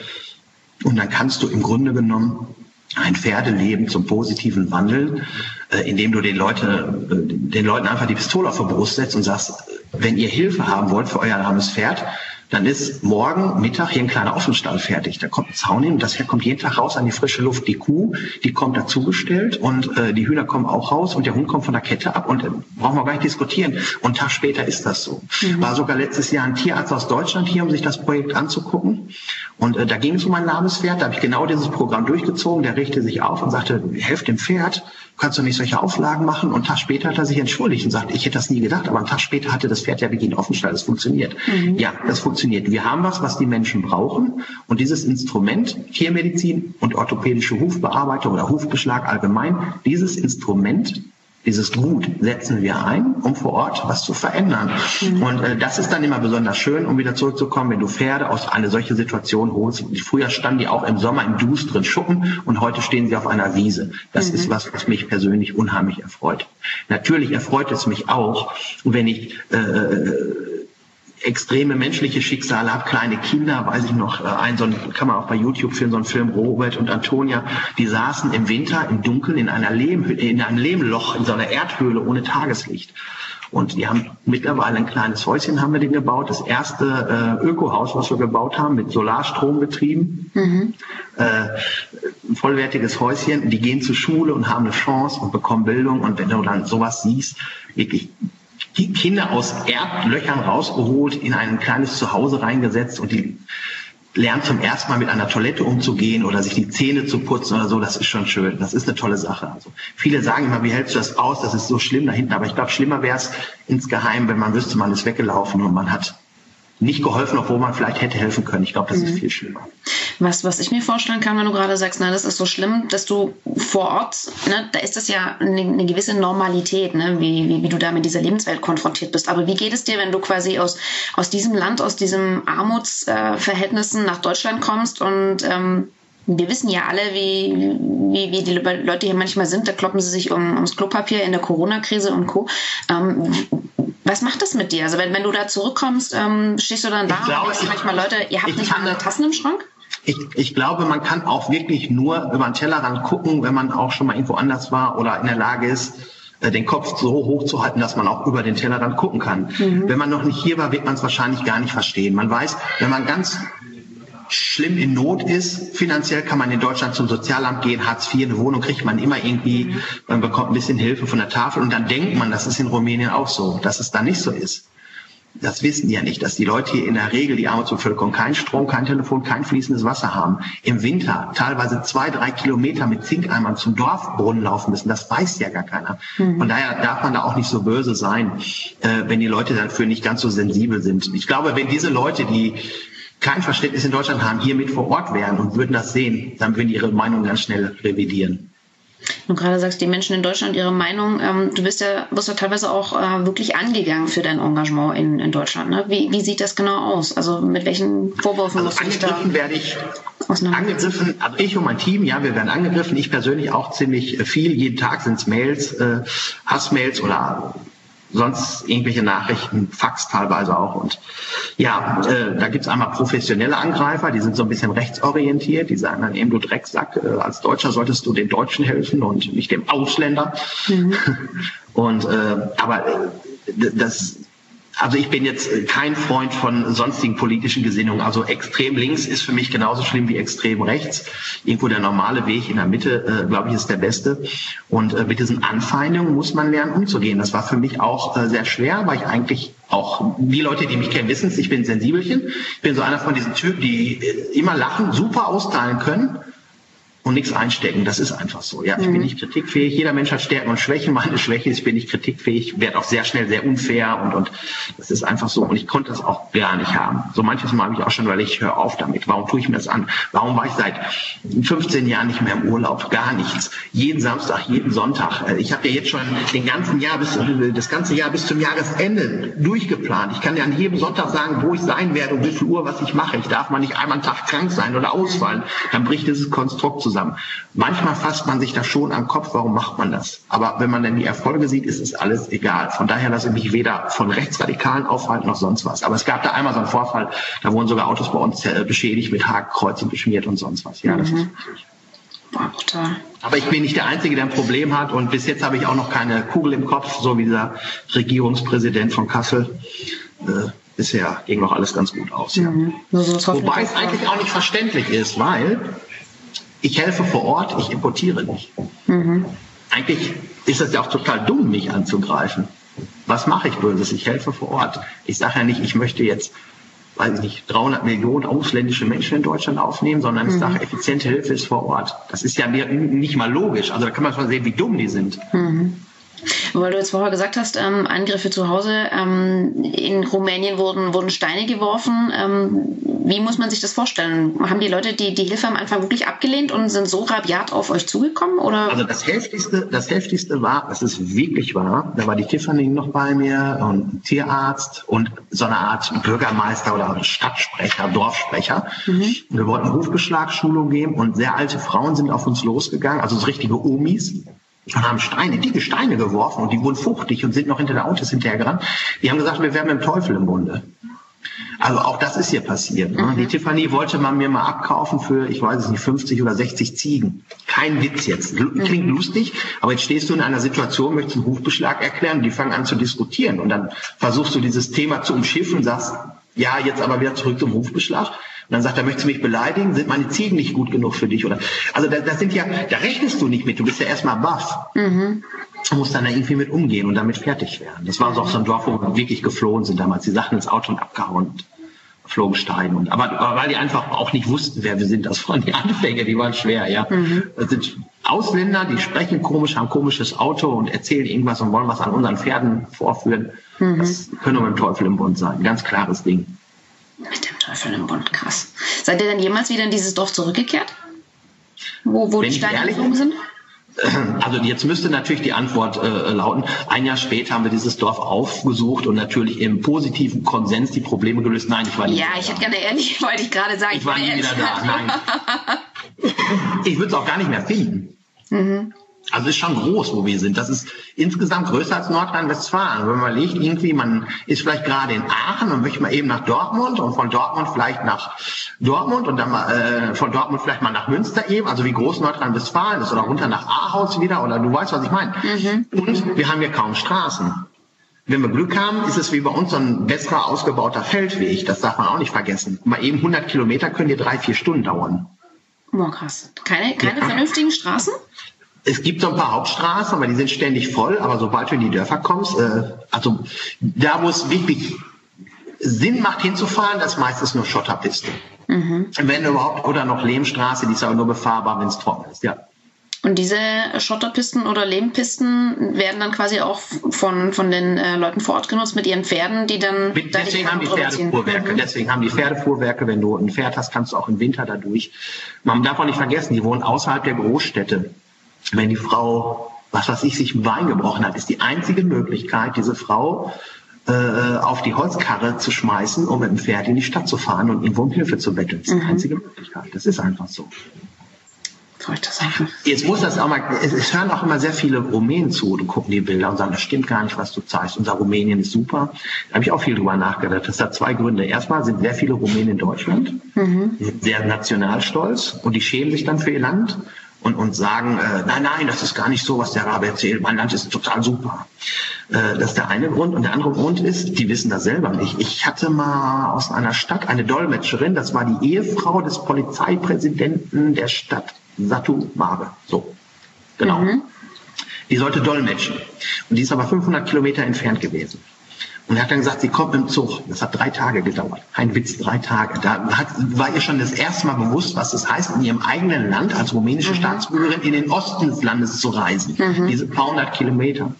[SPEAKER 3] und dann kannst du im Grunde genommen ein Pferdeleben zum positiven Wandel, äh, indem du den, Leute, äh, den Leuten einfach die Pistole auf die Brust setzt und sagst, wenn ihr Hilfe haben wollt für euer armes Pferd, dann ist morgen Mittag hier ein kleiner Offenstall fertig. Da kommt ein Zaun hin und das Pferd kommt jeden Tag raus an die frische Luft. Die Kuh, die kommt dazugestellt und äh, die Hühner kommen auch raus und der Hund kommt von der Kette ab und äh, brauchen wir gar nicht diskutieren. Und einen Tag später ist das so. Mhm. War sogar letztes Jahr ein Tierarzt aus Deutschland hier, um sich das Projekt anzugucken. Und äh, da ging es um ein lahmes Pferd. Da habe ich genau dieses Programm durchgezogen. Der richtete sich auf und sagte, helft dem Pferd kannst du nicht solche Auflagen machen? Und einen Tag später hat er sich entschuldigt und sagt, ich hätte das nie gedacht, aber einen Tag später hatte das Pferd ja wirklich einen Offenstall. Das funktioniert. Mhm. Ja, das funktioniert. Wir haben was, was die Menschen brauchen. Und dieses Instrument, Tiermedizin und orthopädische Hufbearbeitung oder Hufbeschlag allgemein, dieses Instrument dieses Gut setzen wir ein, um vor Ort was zu verändern. Mhm. Und äh, das ist dann immer besonders schön, um wieder zurückzukommen, wenn du Pferde aus einer solchen Situation holst. Früher standen die auch im Sommer im dusteren Schuppen und heute stehen sie auf einer Wiese. Das mhm. ist was, was mich persönlich unheimlich erfreut. Natürlich erfreut es mich auch, wenn ich äh, extreme menschliche Schicksale habe, kleine Kinder, weiß ich noch, äh, ein so ein, kann man auch bei YouTube filmen, so ein Film, Robert und Antonia, die saßen im Winter im Dunkeln in einer Lehm, in einem Lehmloch, in so einer Erdhöhle ohne Tageslicht. Und die haben mittlerweile ein kleines Häuschen haben wir den gebaut. Das erste äh, Ökohaus, was wir gebaut haben, mit Solarstrom betrieben. Mhm. Äh, ein vollwertiges Häuschen. Die gehen zur Schule und haben eine Chance und bekommen Bildung. Und wenn du dann sowas siehst, wirklich die Kinder aus Erdlöchern rausgeholt, in ein kleines Zuhause reingesetzt und die lernen zum ersten Mal mit einer Toilette umzugehen oder sich die Zähne zu putzen oder so, das ist schon schön. Das ist eine tolle Sache. Also viele sagen immer, wie hältst du das aus? Das ist so schlimm da hinten. Aber ich glaube, schlimmer wäre es insgeheim, wenn man wüsste, man ist weggelaufen und man hat nicht geholfen, obwohl man vielleicht hätte helfen können. Ich glaube, das mhm. ist viel schlimmer.
[SPEAKER 2] Was, was ich mir vorstellen kann, wenn du gerade sagst, na, das ist so schlimm, dass du vor Ort, ne, da ist das ja eine, eine gewisse Normalität, ne, wie, wie, wie du da mit dieser Lebenswelt konfrontiert bist. Aber wie geht es dir, wenn du quasi aus, aus diesem Land, aus diesen Armutsverhältnissen äh, nach Deutschland kommst und ähm, wir wissen ja alle, wie, wie, wie die Leute hier manchmal sind. Da kloppen sie sich um, ums Klopapier in der Corona-Krise und Co. Ähm, was macht das mit dir? Also wenn, wenn du da zurückkommst, ähm, stehst du dann da
[SPEAKER 3] glaub,
[SPEAKER 2] und denkst manchmal, Leute, ihr habt nicht mal Tassen im Schrank?
[SPEAKER 3] Ich, ich glaube, man kann auch wirklich nur über den Tellerrand gucken, wenn man auch schon mal irgendwo anders war oder in der Lage ist, äh, den Kopf so hoch zu halten, dass man auch über den Tellerrand gucken kann. Mhm. Wenn man noch nicht hier war, wird man es wahrscheinlich gar nicht verstehen. Man weiß, wenn man ganz schlimm in Not ist, finanziell kann man in Deutschland zum Sozialamt gehen, Hartz IV, eine Wohnung kriegt man immer irgendwie, man bekommt ein bisschen Hilfe von der Tafel und dann denkt man, das ist in Rumänien auch so, dass es da nicht so ist das wissen die ja nicht, dass die Leute hier in der Regel, die Armutsbevölkerung, kein Strom, kein Telefon, kein fließendes Wasser haben. Im Winter teilweise zwei, drei Kilometer mit Zinkeimern zum Dorfbrunnen laufen müssen. Das weiß ja gar keiner. Mhm. Von daher darf man da auch nicht so böse sein, äh, wenn die Leute dafür nicht ganz so sensibel sind. Ich glaube, wenn diese Leute, die kein Verständnis in Deutschland haben, hier mit vor Ort wären und würden das sehen, dann würden ihre Meinung ganz schnell revidieren.
[SPEAKER 2] Du gerade sagst, die Menschen in Deutschland ihre Meinung. Ähm, du bist ja, wirst ja teilweise auch äh, wirklich angegangen für dein Engagement in, in Deutschland. Ne? Wie, wie sieht das genau aus? Also mit welchen Vorwürfen
[SPEAKER 3] also musst du dich da werde ich angegriffen, also ich und mein Team, ja, wir werden angegriffen. Ich persönlich auch ziemlich viel. Jeden Tag sind es Mails, äh, Hassmails oder sonst irgendwelche Nachrichten, Fax teilweise auch. Und ja, äh, da gibt's einmal professionelle Angreifer, die sind so ein bisschen rechtsorientiert, die sagen dann eben, du Drecksack, äh, als Deutscher solltest du den Deutschen helfen und nicht dem Ausländer. Mhm. Und äh, aber äh, das also ich bin jetzt kein Freund von sonstigen politischen Gesinnungen. Also extrem links ist für mich genauso schlimm wie extrem rechts. Irgendwo der normale Weg in der Mitte, äh, glaube ich, ist der beste. Und äh, mit diesen Anfeindungen muss man lernen, umzugehen. Das war für mich auch äh, sehr schwer, weil ich eigentlich auch, die Leute, die mich kennen, wissen es, ich bin Sensibelchen. Ich bin so einer von diesen Typen, die äh, immer lachen, super austeilen können und nichts einstecken. Das ist einfach so. Ja, ich mhm. bin nicht kritikfähig. Jeder Mensch hat Stärken und Schwächen. Meine Schwäche ist, ich bin nicht kritikfähig, werde auch sehr schnell sehr unfair und, und das ist einfach so. Und ich konnte das auch gar nicht haben. So manches Mal habe ich auch schon, weil ich höre auf damit. Warum tue ich mir das an? Warum war ich seit 15 Jahren nicht mehr im Urlaub? Gar nichts. Jeden Samstag, jeden Sonntag. Äh, ich habe ja jetzt schon den ganzen Jahr bis, das ganze Jahr bis zum Jahresende durchgeplant. Ich kann ja an jedem Sonntag sagen, wo ich sein werde und wie viel Uhr, was ich mache. Ich darf mal nicht einmal einen Tag krank sein oder ausfallen. Dann bricht dieses Konstrukt zusammen zusammen. Manchmal fasst man sich da schon am Kopf, warum macht man das? Aber wenn man dann die Erfolge sieht, ist es alles egal. Von daher lasse ich mich weder von Rechtsradikalen aufhalten noch sonst was. Aber es gab da einmal so einen Vorfall, da wurden sogar Autos bei uns äh, beschädigt, mit Hakenkreuzen beschmiert und sonst was. Ja, das mhm. ist aber ich bin nicht der Einzige, der ein Problem hat und bis jetzt habe ich auch noch keine Kugel im Kopf, so wie dieser Regierungspräsident von Kassel. Äh, bisher ging noch alles ganz gut aus. Ja. Mhm. Wobei es eigentlich auch nicht verständlich ist, weil ich helfe vor Ort, ich importiere nicht. Mhm. Eigentlich ist es ja auch total dumm, mich anzugreifen. Was mache ich Böses? Ich helfe vor Ort. Ich sage ja nicht, ich möchte jetzt, weiß ich nicht, 300 Millionen ausländische Menschen in Deutschland aufnehmen, sondern ich mhm. sage, effiziente Hilfe ist vor Ort. Das ist ja nicht mal logisch. Also da kann man schon sehen, wie dumm die sind. Mhm.
[SPEAKER 2] Weil du jetzt vorher gesagt hast, ähm, Angriffe zu Hause. Ähm, in Rumänien wurden, wurden Steine geworfen. Ähm, wie muss man sich das vorstellen? Haben die Leute die, die Hilfe am Anfang wirklich abgelehnt und sind so rabiat auf euch zugekommen? Oder?
[SPEAKER 3] Also das Heftigste, das Heftigste war, dass es wirklich war, da war die Tiffany noch bei mir und ein Tierarzt und so eine Art Bürgermeister oder Stadtsprecher, Dorfsprecher. Mhm. Wir wollten Rufbeschlagsschulung geben und sehr alte Frauen sind auf uns losgegangen, also so richtige Omis und haben Steine, dicke Steine geworfen und die wurden fuchtig und sind noch hinter der Autos hinterhergerannt. Die haben gesagt, wir werden mit dem Teufel im Bunde. Also auch das ist hier passiert. Ne? Mhm. Die Tiffany wollte man mir mal abkaufen für, ich weiß es nicht, 50 oder 60 Ziegen. Kein Witz jetzt. Klingt mhm. lustig, aber jetzt stehst du in einer Situation, möchtest einen Rufbeschlag erklären, die fangen an zu diskutieren und dann versuchst du dieses Thema zu umschiffen sagst, ja, jetzt aber wieder zurück zum Rufbeschlag. Und dann sagt er, möchtest du mich beleidigen? Sind meine Ziegen nicht gut genug für dich? Oder also das, das sind ja, da rechnest du nicht mit. Du bist ja erstmal baff. Mhm. Du musst dann da irgendwie mit umgehen und damit fertig werden. Das war so auch so ein Dorf, wo wir wirklich geflohen sind damals. Die Sachen ins Auto und abgehauen und flogen Steine. Und, aber, aber weil die einfach auch nicht wussten, wer wir sind. Das waren die Anfänge, die waren schwer, ja. Mhm. Das sind Ausländer, die sprechen komisch, haben komisches Auto und erzählen irgendwas und wollen was an unseren Pferden vorführen. Mhm. Das können wir mit dem Teufel im Bund sein. Ganz klares Ding.
[SPEAKER 2] Teufel im Bund, krass. Seid ihr denn jemals wieder in dieses Dorf zurückgekehrt? Wo, wo die Steine geflogen sind?
[SPEAKER 3] Also jetzt müsste natürlich die Antwort äh, lauten, ein Jahr später haben wir dieses Dorf aufgesucht und natürlich im positiven Konsens die Probleme gelöst. Nein, ich war
[SPEAKER 2] nicht Ja, ich hätte gerne ehrlich, wollte ich gerade sagen.
[SPEAKER 3] Ich war nie wieder da, nein. ich würde es auch gar nicht mehr finden. Mhm. Also ist schon groß, wo wir sind. Das ist insgesamt größer als Nordrhein-Westfalen. Wenn man legt, irgendwie, man ist vielleicht gerade in Aachen und möchte mal eben nach Dortmund und von Dortmund vielleicht nach Dortmund und dann mal äh, von Dortmund vielleicht mal nach Münster eben, also wie groß Nordrhein-Westfalen ist oder runter nach Ahaus wieder oder du weißt, was ich meine. Mhm. Und wir haben hier kaum Straßen. wenn wir Glück haben, ist es wie bei uns so ein besserer ausgebauter Feldweg. Das darf man auch nicht vergessen. Mal eben 100 Kilometer können dir drei, vier Stunden dauern.
[SPEAKER 2] Boah, krass. Keine, keine ja. vernünftigen Straßen?
[SPEAKER 3] Es gibt so ein paar Hauptstraßen, aber die sind ständig voll. Aber sobald du in die Dörfer kommst, äh, also da, wo es wirklich Sinn macht hinzufahren, das meistens nur Schotterpiste. Mhm. Wenn überhaupt, oder noch Lehmstraße, die ist aber nur befahrbar, wenn es trocken ist, ja.
[SPEAKER 2] Und diese Schotterpisten oder Lehmpisten werden dann quasi auch von, von den äh, Leuten vor Ort genutzt mit ihren Pferden, die dann.
[SPEAKER 3] Mit, deswegen haben die Pferdefuhrwerke. Mhm. Deswegen haben die Pferdefuhrwerke. Wenn du ein Pferd hast, kannst du auch im Winter dadurch. Man darf auch nicht vergessen, die wohnen außerhalb der Großstädte. Wenn die Frau, was weiß ich, sich ein Bein gebrochen hat, ist die einzige Möglichkeit, diese Frau äh, auf die Holzkarre zu schmeißen, um mit dem Pferd in die Stadt zu fahren und irgendwo um Hilfe zu betteln. Das ist die mhm. einzige Möglichkeit. Das ist einfach so. Jetzt muss das auch mal, es, es, hören auch immer sehr viele Rumänen zu und gucken die Bilder und sagen, das stimmt gar nicht, was du zeigst. Unser Rumänien ist super. Da habe ich auch viel drüber nachgedacht. Das hat zwei Gründe. Erstmal sind sehr viele Rumänen in Deutschland, mhm. sehr nationalstolz und die schämen sich dann für ihr Land und, und sagen, äh, nein, nein, das ist gar nicht so, was der Rabe erzählt. Mein Land ist total super. Äh, das ist der eine Grund. Und der andere Grund ist, die wissen das selber nicht. Ich hatte mal aus einer Stadt eine Dolmetscherin, das war die Ehefrau des Polizeipräsidenten der Stadt Satu Mare. So, genau. Mhm. Die sollte dolmetschen. Und die ist aber 500 Kilometer entfernt gewesen. Und er hat dann gesagt, sie kommt im Zug. Das hat drei Tage gedauert. Ein Witz, drei Tage. Da hat, war ihr schon das erste Mal bewusst, was es heißt, in ihrem eigenen Land als rumänische mhm. Staatsbürgerin in den Osten des Landes zu reisen. Mhm. Diese paar hundert Kilometer.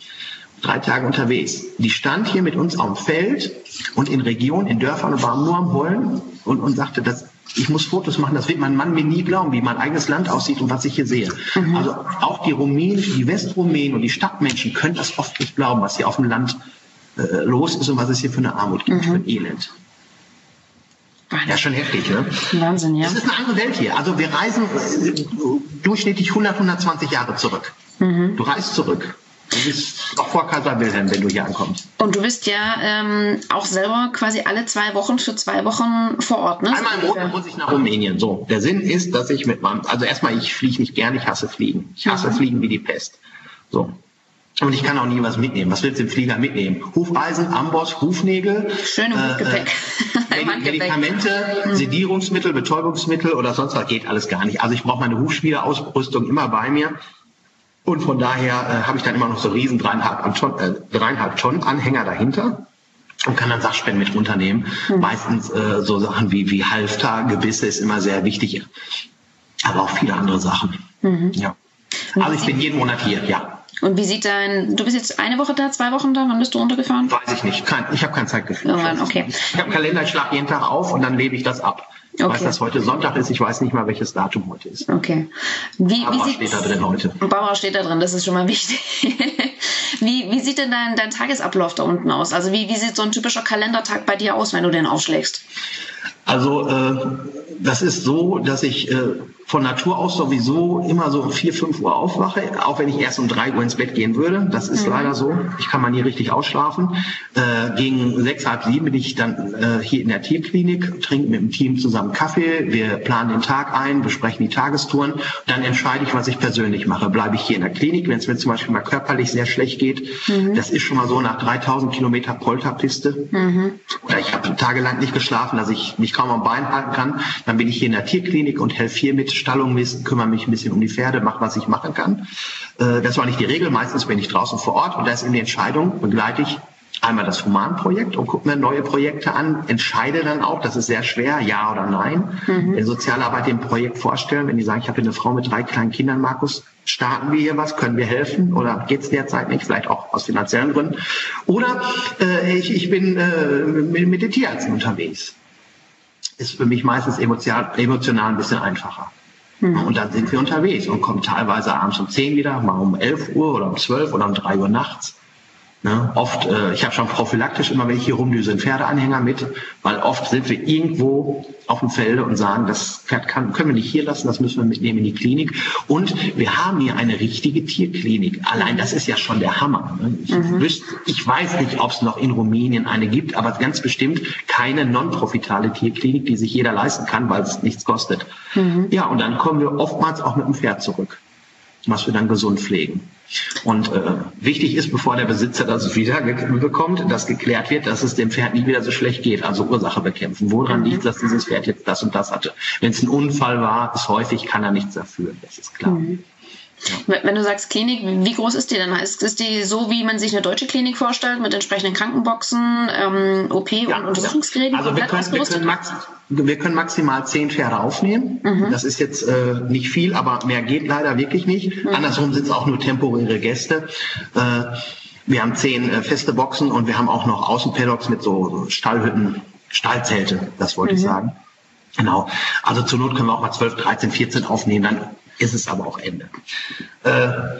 [SPEAKER 3] Drei Tage unterwegs. Die stand hier mit uns auf dem Feld und in Regionen, in Dörfern und war nur am Heulen und, und sagte, das ich muss Fotos machen, das wird mein Mann mir nie glauben, wie mein eigenes Land aussieht und was ich hier sehe. Mhm. Also auch die Rumänen, die Westrumänen und die Stadtmenschen können das oft nicht glauben, was hier auf dem Land äh, los ist und was es hier für eine Armut gibt, mhm. für ein Elend. Ja, schon heftig, ne?
[SPEAKER 2] Wahnsinn, ja.
[SPEAKER 3] Es ist eine andere Welt hier. Also wir reisen äh, durchschnittlich 100, 120 Jahre zurück. Mhm. Du reist zurück. Du bist auch vor Kaiser Wilhelm, wenn du hier ankommst.
[SPEAKER 2] Und du bist ja ähm, auch selber quasi alle zwei Wochen für zwei Wochen vor Ort, ne?
[SPEAKER 3] Einmal im Monat muss ich nach Rumänien. So, der Sinn ist, dass ich mit meinem, also erstmal, ich fliege nicht gern, ich hasse Fliegen. Ich hasse mhm. Fliegen wie die Pest. So. Und ich kann auch nie was mitnehmen. Was willst du im Flieger mitnehmen? Hufeisen, Amboss, Hufnägel.
[SPEAKER 2] Schön im Hufgepäck.
[SPEAKER 3] Äh, Medikamente, mhm. Sedierungsmittel, Betäubungsmittel oder sonst was geht alles gar nicht. Also ich brauche meine Hufspielerausrüstung immer bei mir. Und von daher äh, habe ich dann immer noch so riesen dreieinhalb, Tonnen, äh, dreieinhalb Tonnen Anhänger dahinter und kann dann Sachspenden mit runternehmen. Mhm. Meistens äh, so Sachen wie, wie Halfter, Gebisse ist immer sehr wichtig, aber auch viele andere Sachen. Mhm. Ja. Also ich bin jeden Monat hier, ja.
[SPEAKER 2] Und wie sieht dein, du bist jetzt eine Woche da, zwei Wochen da, wann bist du runtergefahren?
[SPEAKER 3] Weiß ich nicht, kein, ich habe kein Zeitgefühl.
[SPEAKER 2] Irgendwann, okay.
[SPEAKER 3] Ich habe Kalender, ich schlage jeden Tag auf und dann lebe ich das ab. Ich okay. weiß, dass heute Sonntag ist, ich weiß nicht mal, welches Datum heute ist.
[SPEAKER 2] Okay.
[SPEAKER 3] Wie, Barbara wie steht da drin heute.
[SPEAKER 2] Barbara steht da drin, das ist schon mal wichtig. wie, wie sieht denn dein, dein Tagesablauf da unten aus? Also wie, wie sieht so ein typischer Kalendertag bei dir aus, wenn du den aufschlägst?
[SPEAKER 3] Also äh, das ist so, dass ich äh, von Natur aus sowieso immer so um 4, 5 Uhr aufwache, auch wenn ich erst um 3 Uhr ins Bett gehen würde. Das ist mhm. leider so. Ich kann mal nie richtig ausschlafen. Äh, gegen 6, halb 7 bin ich dann äh, hier in der Tierklinik, trinke mit dem Team zusammen Kaffee, wir planen den Tag ein, besprechen die Tagestouren. Dann entscheide ich, was ich persönlich mache. Bleibe ich hier in der Klinik, wenn es mir zum Beispiel mal körperlich sehr schlecht geht. Mhm. Das ist schon mal so nach 3000 Kilometer Polterpiste. Mhm. Oder ich habe tagelang nicht geschlafen, dass ich mich kaum am Bein halten kann. Dann bin ich hier in der Tierklinik und helfe hier mit Stallung kümmere mich ein bisschen um die Pferde, mache, was ich machen kann. Äh, das war nicht die Regel. Meistens bin ich draußen vor Ort und da ist in der Entscheidung, begleite ich einmal das Humanprojekt und gucke mir neue Projekte an, entscheide dann auch, das ist sehr schwer, ja oder nein. Mhm. In Sozialarbeit dem Projekt vorstellen, wenn die sagen, ich habe eine Frau mit drei kleinen Kindern, Markus, starten wir hier was, können wir helfen oder geht es derzeit nicht, vielleicht auch aus finanziellen Gründen. Oder äh, ich, ich bin äh, mit, mit den Tierärzten unterwegs. Ist für mich meistens emotional, emotional ein bisschen einfacher. Mhm. Und dann sind wir unterwegs und kommen teilweise abends um 10 wieder, mal um 11 Uhr oder um 12 oder um 3 Uhr nachts. Ne? Oft, äh, ich habe schon prophylaktisch immer, wenn ich hier rumdüse, einen Pferdeanhänger mit, weil oft sind wir irgendwo auf dem Felde und sagen, das Pferd kann, können wir nicht hier lassen, das müssen wir mitnehmen in die Klinik. Und wir haben hier eine richtige Tierklinik. Allein das ist ja schon der Hammer. Ne? Ich, mhm. wüsste, ich weiß nicht, ob es noch in Rumänien eine gibt, aber ganz bestimmt keine non-profitale Tierklinik, die sich jeder leisten kann, weil es nichts kostet. Mhm. Ja, und dann kommen wir oftmals auch mit dem Pferd zurück, was wir dann gesund pflegen. Und äh, wichtig ist, bevor der Besitzer das wieder bekommt, dass geklärt wird, dass es dem Pferd nie wieder so schlecht geht. Also Ursache bekämpfen. Woran mhm. liegt, dass dieses Pferd jetzt das und das hatte? Wenn es ein Unfall war, ist häufig, kann er nichts dafür. Das ist klar. Mhm.
[SPEAKER 2] Ja. Wenn du sagst Klinik, wie groß ist die denn? Ist, ist die so, wie man sich eine deutsche Klinik vorstellt, mit entsprechenden Krankenboxen, ähm, OP ja, und Untersuchungsgeräten?
[SPEAKER 3] Also wir können, wir, können max, wir können, maximal zehn Pferde aufnehmen. Mhm. Das ist jetzt äh, nicht viel, aber mehr geht leider wirklich nicht. Mhm. Andersrum sind es auch nur temporäre Gäste. Äh, wir haben zehn äh, feste Boxen und wir haben auch noch Außenpaddocks mit so Stallhütten, Stallzelte, das wollte mhm. ich sagen. Genau. Also zur Not können wir auch mal 12, 13, 14 aufnehmen. Dann ist es aber auch Ende. Äh,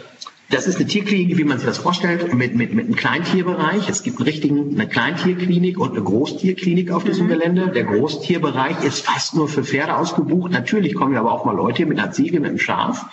[SPEAKER 3] das ist eine Tierklinik, wie man sich das vorstellt, mit, mit, mit einem Kleintierbereich. Es gibt einen richtigen, eine Kleintierklinik und eine Großtierklinik auf diesem mhm. Gelände. Der Großtierbereich ist fast nur für Pferde ausgebucht. Natürlich kommen ja aber auch mal Leute mit einer Ziege, mit einem Schaf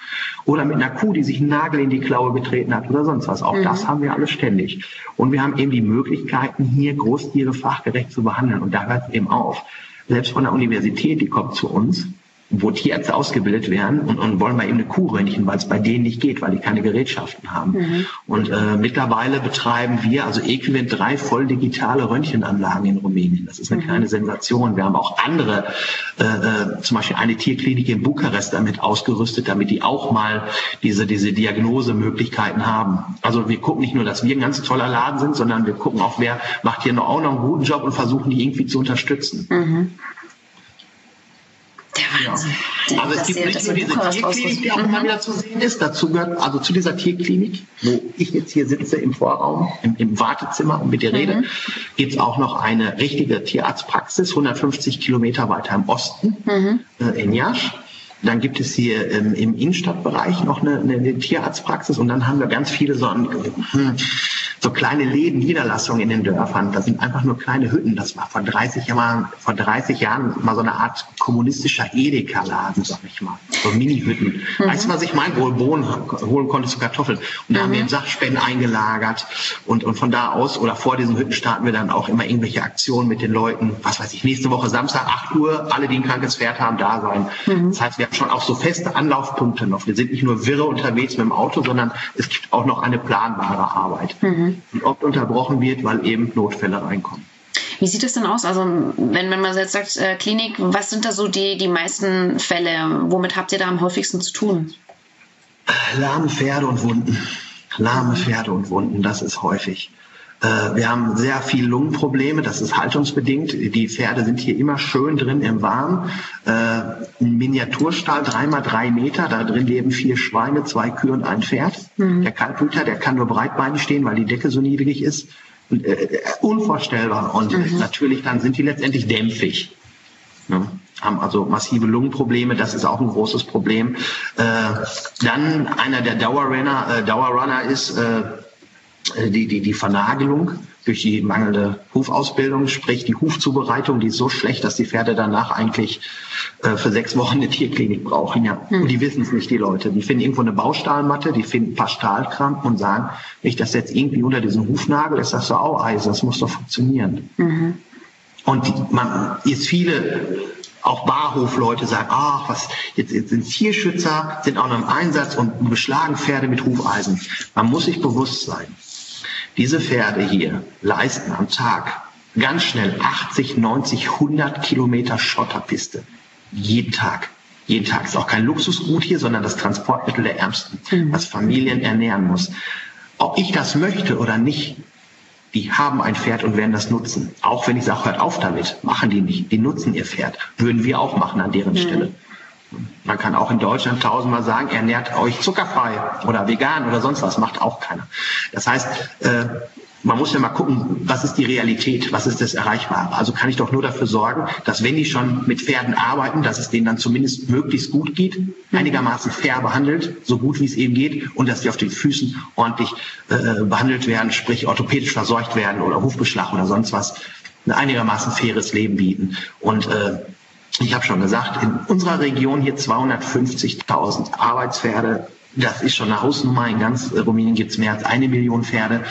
[SPEAKER 3] oder mit einer Kuh, die sich einen Nagel in die Klaue getreten hat oder sonst was. Auch mhm. das haben wir alles ständig. Und wir haben eben die Möglichkeiten, hier Großtiere fachgerecht zu behandeln. Und da hört es eben auf. Selbst von der Universität, die kommt zu uns wo Tierärzte ausgebildet werden und, und wollen mal eben eine Kuh röntgen, weil es bei denen nicht geht, weil die keine Gerätschaften haben. Mhm. Und äh, mittlerweile betreiben wir also äquivalent drei voll digitale Röntgenanlagen in Rumänien. Das ist eine mhm. kleine Sensation. Wir haben auch andere, äh, äh, zum Beispiel eine Tierklinik in Bukarest damit ausgerüstet, damit die auch mal diese, diese Diagnosemöglichkeiten haben. Also wir gucken nicht nur, dass wir ein ganz toller Laden sind, sondern wir gucken auch, wer macht hier noch auch noch einen guten Job und versuchen die irgendwie zu unterstützen. Mhm. Der Wahnsinn. Ja. Also es gibt nicht nur diese Tierklinik, die auch immer wieder zu sehen ist. Dazu gehört, also zu dieser Tierklinik, wo ich jetzt hier sitze im Vorraum, im, im Wartezimmer und mit dir rede, mhm. gibt es auch noch eine richtige Tierarztpraxis, 150 Kilometer weiter im Osten, mhm. äh, in Jasch. Dann gibt es hier ähm, im Innenstadtbereich noch eine, eine, Tierarztpraxis und dann haben wir ganz viele so, hm, so kleine Läden, Niederlassungen in den Dörfern. Das sind einfach nur kleine Hütten. Das war vor 30 Jahren, vor 30 Jahren mal so eine Art kommunistischer Edeka-Laden, sag ich mal. So Mini-Hütten. Mhm. Weißt du, was ich meine? Wo du Bohnen holen konntest zu Kartoffeln. Und da mhm. haben wir mhm. Sachspenden eingelagert. Und, und von da aus oder vor diesen Hütten starten wir dann auch immer irgendwelche Aktionen mit den Leuten. Was weiß ich, nächste Woche Samstag, 8 Uhr, alle, die ein krankes Pferd haben, da sein. Mhm. Das heißt, wir schon auch so feste Anlaufpunkte noch. Wir sind nicht nur wirre unterwegs mit dem Auto, sondern es gibt auch noch eine planbare Arbeit, mhm. die oft unterbrochen wird, weil eben Notfälle reinkommen.
[SPEAKER 2] Wie sieht es denn aus? Also, wenn, wenn man jetzt sagt, äh, Klinik, was sind da so die, die meisten Fälle? Womit habt ihr da am häufigsten zu tun?
[SPEAKER 3] Lahme Pferde und Wunden. Lahme Pferde und Wunden, das ist häufig. Äh, wir haben sehr viel Lungenprobleme, das ist haltungsbedingt. Die Pferde sind hier immer schön drin im Warmen. Äh, ein Miniaturstall, dreimal drei Meter, da drin leben vier Schweine, zwei Kühe und ein Pferd. Mhm. Der Kalthüter, der kann nur breitbeinig stehen, weil die Decke so niedrig ist. Äh, unvorstellbar. Und mhm. natürlich dann sind die letztendlich dämpfig. Ne? haben also massive Lungenprobleme, das ist auch ein großes Problem. Äh, dann einer der Dauerrunner, äh, Dauerrunner ist äh, die, die, die Vernagelung durch die mangelnde Hufausbildung, sprich die Hufzubereitung, die ist so schlecht, dass die Pferde danach eigentlich äh, für sechs Wochen eine Tierklinik brauchen. Ja. Hm. Und die wissen es nicht, die Leute. Die finden irgendwo eine Baustahlmatte, die finden ein paar Stahlkrampen und sagen, wenn ich das jetzt irgendwie unter diesen Hufnagel, ist das so Aueise, das muss doch funktionieren. Mhm. Und die, man ist viele auch Barhofleute sagen, ach, was, jetzt, jetzt sind Tierschützer, sind auch noch im Einsatz und beschlagen Pferde mit Hufeisen. Man muss sich bewusst sein, diese Pferde hier leisten am Tag ganz schnell 80, 90, 100 Kilometer Schotterpiste. Jeden Tag. Jeden Tag. Ist auch kein Luxusgut hier, sondern das Transportmittel der Ärmsten, mhm. was Familien ernähren muss. Ob ich das möchte oder nicht, die haben ein Pferd und werden das nutzen. Auch wenn ich sage, hört auf damit, machen die nicht. Die nutzen ihr Pferd. Würden wir auch machen an deren mhm. Stelle. Man kann auch in Deutschland tausendmal sagen, ernährt euch zuckerfrei oder vegan oder sonst was, macht auch keiner. Das heißt, äh, man muss ja mal gucken, was ist die Realität, was ist das Erreichbare. Also kann ich doch nur dafür sorgen, dass wenn die schon mit Pferden arbeiten, dass es denen dann zumindest möglichst gut geht, einigermaßen fair behandelt, so gut wie es eben geht, und dass die auf den Füßen ordentlich äh, behandelt werden, sprich orthopädisch versorgt werden oder Hufbeschlag oder sonst was, ein einigermaßen faires Leben bieten. Und äh, ich habe schon gesagt, in unserer Region hier 250.000 Arbeitspferde. Das ist schon eine Hausnummer. In ganz Rumänien gibt es mehr als eine Million Pferde.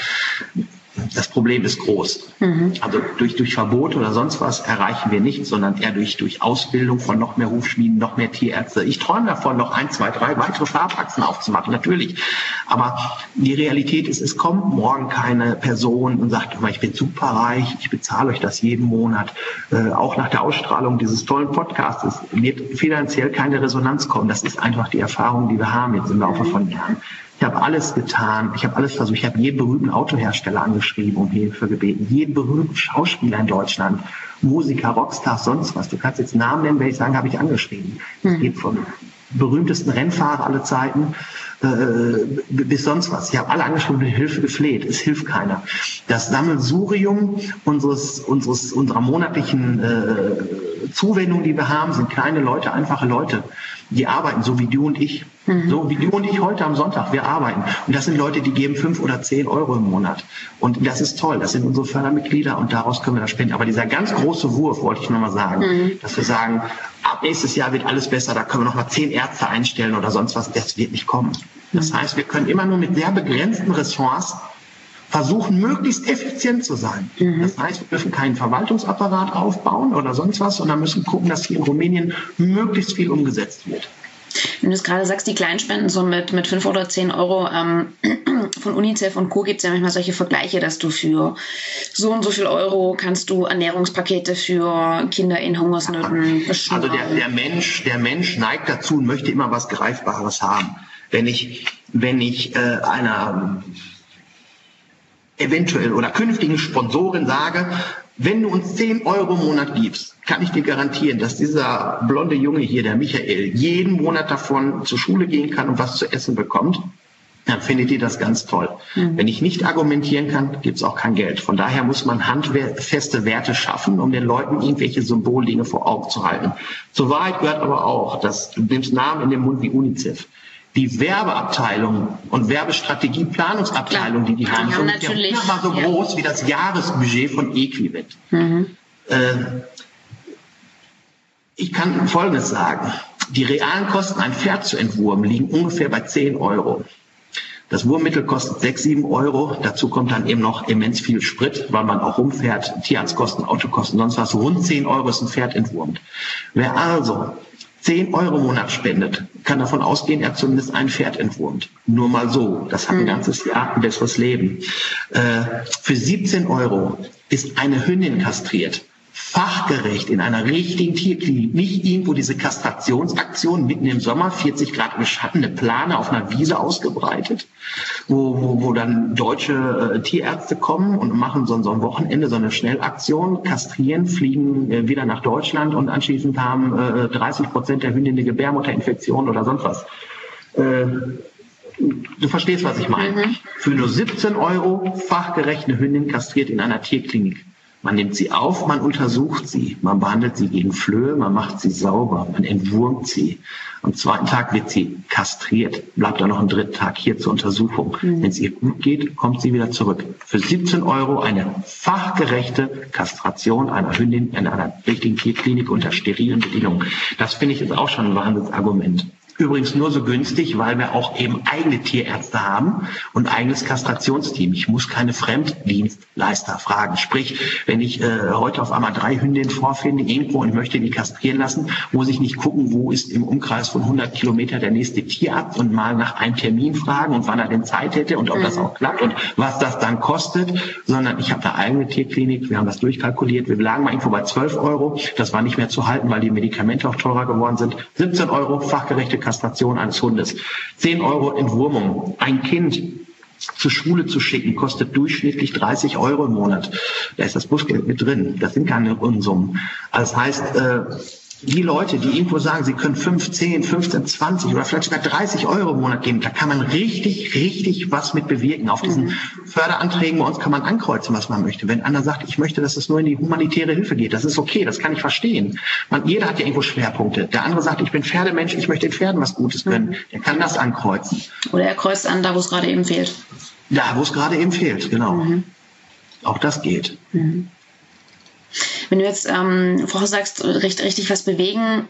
[SPEAKER 3] Das Problem ist groß. Mhm. Also durch, durch Verbot oder sonst was erreichen wir nichts, sondern eher durch, durch Ausbildung von noch mehr Hufschmieden, noch mehr Tierärzte. Ich träume davon, noch ein, zwei, drei weitere Farbachsen aufzumachen, natürlich. Aber die Realität ist, es kommt morgen keine Person und sagt, ich bin superreich, ich bezahle euch das jeden Monat. Äh, auch nach der Ausstrahlung dieses tollen Podcasts wird finanziell keine Resonanz kommen. Das ist einfach die Erfahrung, die wir haben jetzt im Laufe von Jahren. Ich habe alles getan, ich habe alles versucht. Ich habe jeden berühmten Autohersteller angeschrieben und Hilfe gebeten, jeden berühmten Schauspieler in Deutschland, Musiker, Rockstars, sonst was. Du kannst jetzt Namen nennen, wenn ich sagen, habe ich angeschrieben. Hm. geht vom berühmtesten Rennfahrer aller Zeiten äh, bis sonst was. Ich habe alle angeschrieben, Hilfe gefleht. Es hilft keiner. Das Sammelsurium unseres, unseres, unserer monatlichen äh, Zuwendung, die wir haben, sind kleine Leute, einfache Leute. Die arbeiten so wie du und ich. Mhm. So wie du und ich heute am Sonntag. Wir arbeiten. Und das sind Leute, die geben fünf oder zehn Euro im Monat. Und das ist toll. Das sind unsere Fördermitglieder und daraus können wir das spenden. Aber dieser ganz große Wurf, wollte ich nochmal sagen, mhm. dass wir sagen, ab nächstes Jahr wird alles besser, da können wir nochmal zehn Ärzte einstellen oder sonst was. Das wird nicht kommen. Das mhm. heißt, wir können immer nur mit sehr begrenzten Ressorts versuchen, möglichst effizient zu sein. Mhm. Das heißt, wir dürfen keinen Verwaltungsapparat aufbauen oder sonst was, sondern müssen gucken, dass hier in Rumänien möglichst viel umgesetzt wird.
[SPEAKER 2] Wenn du es gerade sagst, die Kleinspenden so mit, mit 5 oder 10 Euro ähm, von UNICEF und Co. gibt es ja manchmal solche Vergleiche, dass du für so und so viel Euro kannst du Ernährungspakete für Kinder in Hungersnöten
[SPEAKER 3] beschreiben. Also der, der, Mensch, der Mensch neigt dazu und möchte immer was Greifbares haben. Wenn ich, wenn ich äh, einer eventuell oder künftigen Sponsorin sage, wenn du uns 10 Euro im Monat gibst, kann ich dir garantieren, dass dieser blonde Junge hier, der Michael, jeden Monat davon zur Schule gehen kann und was zu essen bekommt. Dann findet ihr das ganz toll. Mhm. Wenn ich nicht argumentieren kann, gibt es auch kein Geld. Von daher muss man handfeste Werte schaffen, um den Leuten irgendwelche Symboldinge vor Augen zu halten. Zur Wahrheit gehört aber auch, dass du nimmst Namen in den Mund wie UNICEF die Werbeabteilung und Werbestrategie-Planungsabteilung, die die
[SPEAKER 2] ja, haben,
[SPEAKER 3] sind ja mal so ja. groß wie das Jahresbudget von Equivet. Mhm. Äh, ich kann Folgendes sagen. Die realen Kosten, ein Pferd zu entwurmen, liegen ungefähr bei 10 Euro. Das Wurmmittel kostet 6, 7 Euro. Dazu kommt dann eben noch immens viel Sprit, weil man auch rumfährt, Tierarztkosten, Autokosten, sonst was. Rund 10 Euro ist ein Pferd entwurmt. Wer also 10 Euro im Monat spendet, kann davon ausgehen, er hat zumindest ein Pferd entwurmt. Nur mal so. Das hat ein mhm. ganzes Jahr ein besseres Leben. Äh, für 17 Euro ist eine Hündin kastriert fachgerecht in einer richtigen Tierklinik, nicht irgendwo diese Kastrationsaktion mitten im Sommer, 40 Grad im Schatten, eine Plane auf einer Wiese ausgebreitet, wo, wo, wo dann deutsche äh, Tierärzte kommen und machen so, so ein Wochenende, so eine Schnellaktion, kastrieren, fliegen äh, wieder nach Deutschland und anschließend haben äh, 30 Prozent der Hündin eine Gebärmutterinfektion oder sonst was. Äh, du verstehst, was ich meine. Mhm. Für nur 17 Euro fachgerecht eine Hündin kastriert in einer Tierklinik. Man nimmt sie auf, man untersucht sie, man behandelt sie gegen Flöhe, man macht sie sauber, man entwurmt sie. Am zweiten Tag wird sie kastriert, bleibt dann noch einen dritten Tag hier zur Untersuchung. Mhm. Wenn es ihr gut geht, kommt sie wieder zurück. Für 17 Euro eine fachgerechte Kastration einer Hündin in einer richtigen Tierklinik unter sterilen Bedingungen. Das finde ich ist auch schon ein Wahnsinnsargument. Übrigens nur so günstig, weil wir auch eben eigene Tierärzte haben und eigenes Kastrationsteam. Ich muss keine Fremddienstleister fragen. Sprich, wenn ich äh, heute auf einmal drei Hündinnen vorfinde irgendwo und möchte die kastrieren lassen, muss ich nicht gucken, wo ist im Umkreis von 100 Kilometer der nächste Tierarzt und mal nach einem Termin fragen und wann er denn Zeit hätte und ob mhm. das auch klappt und was das dann kostet, sondern ich habe eine eigene Tierklinik. Wir haben das durchkalkuliert. Wir lagen mal irgendwo bei 12 Euro. Das war nicht mehr zu halten, weil die Medikamente auch teurer geworden sind. 17 Euro fachgerechte Kastration eines Hundes. 10 Euro Entwurmung. Ein Kind zur Schule zu schicken, kostet durchschnittlich 30 Euro im Monat. Da ist das Busgeld mit drin. Das sind keine Unsummen. Also das heißt, äh, die Leute, die irgendwo sagen, sie können 15, 15, 20 oder vielleicht sogar 30 Euro im Monat geben, da kann man richtig, richtig was mit bewirken. Auf diesen mhm. Förderanträgen bei uns kann man ankreuzen, was man möchte. Wenn einer sagt, ich möchte, dass es nur in die humanitäre Hilfe geht, das ist okay, das kann ich verstehen. Man, jeder hat ja irgendwo Schwerpunkte. Der andere sagt, ich bin Pferdemensch, ich möchte den Pferden was Gutes gönnen. Mhm. Der kann das ankreuzen.
[SPEAKER 2] Oder er kreuzt an, da wo es gerade eben fehlt.
[SPEAKER 3] Da, wo es gerade eben fehlt, genau. Mhm. Auch das geht. Mhm.
[SPEAKER 2] Wenn du jetzt ähm, vorher sagst, richtig, richtig was bewegen,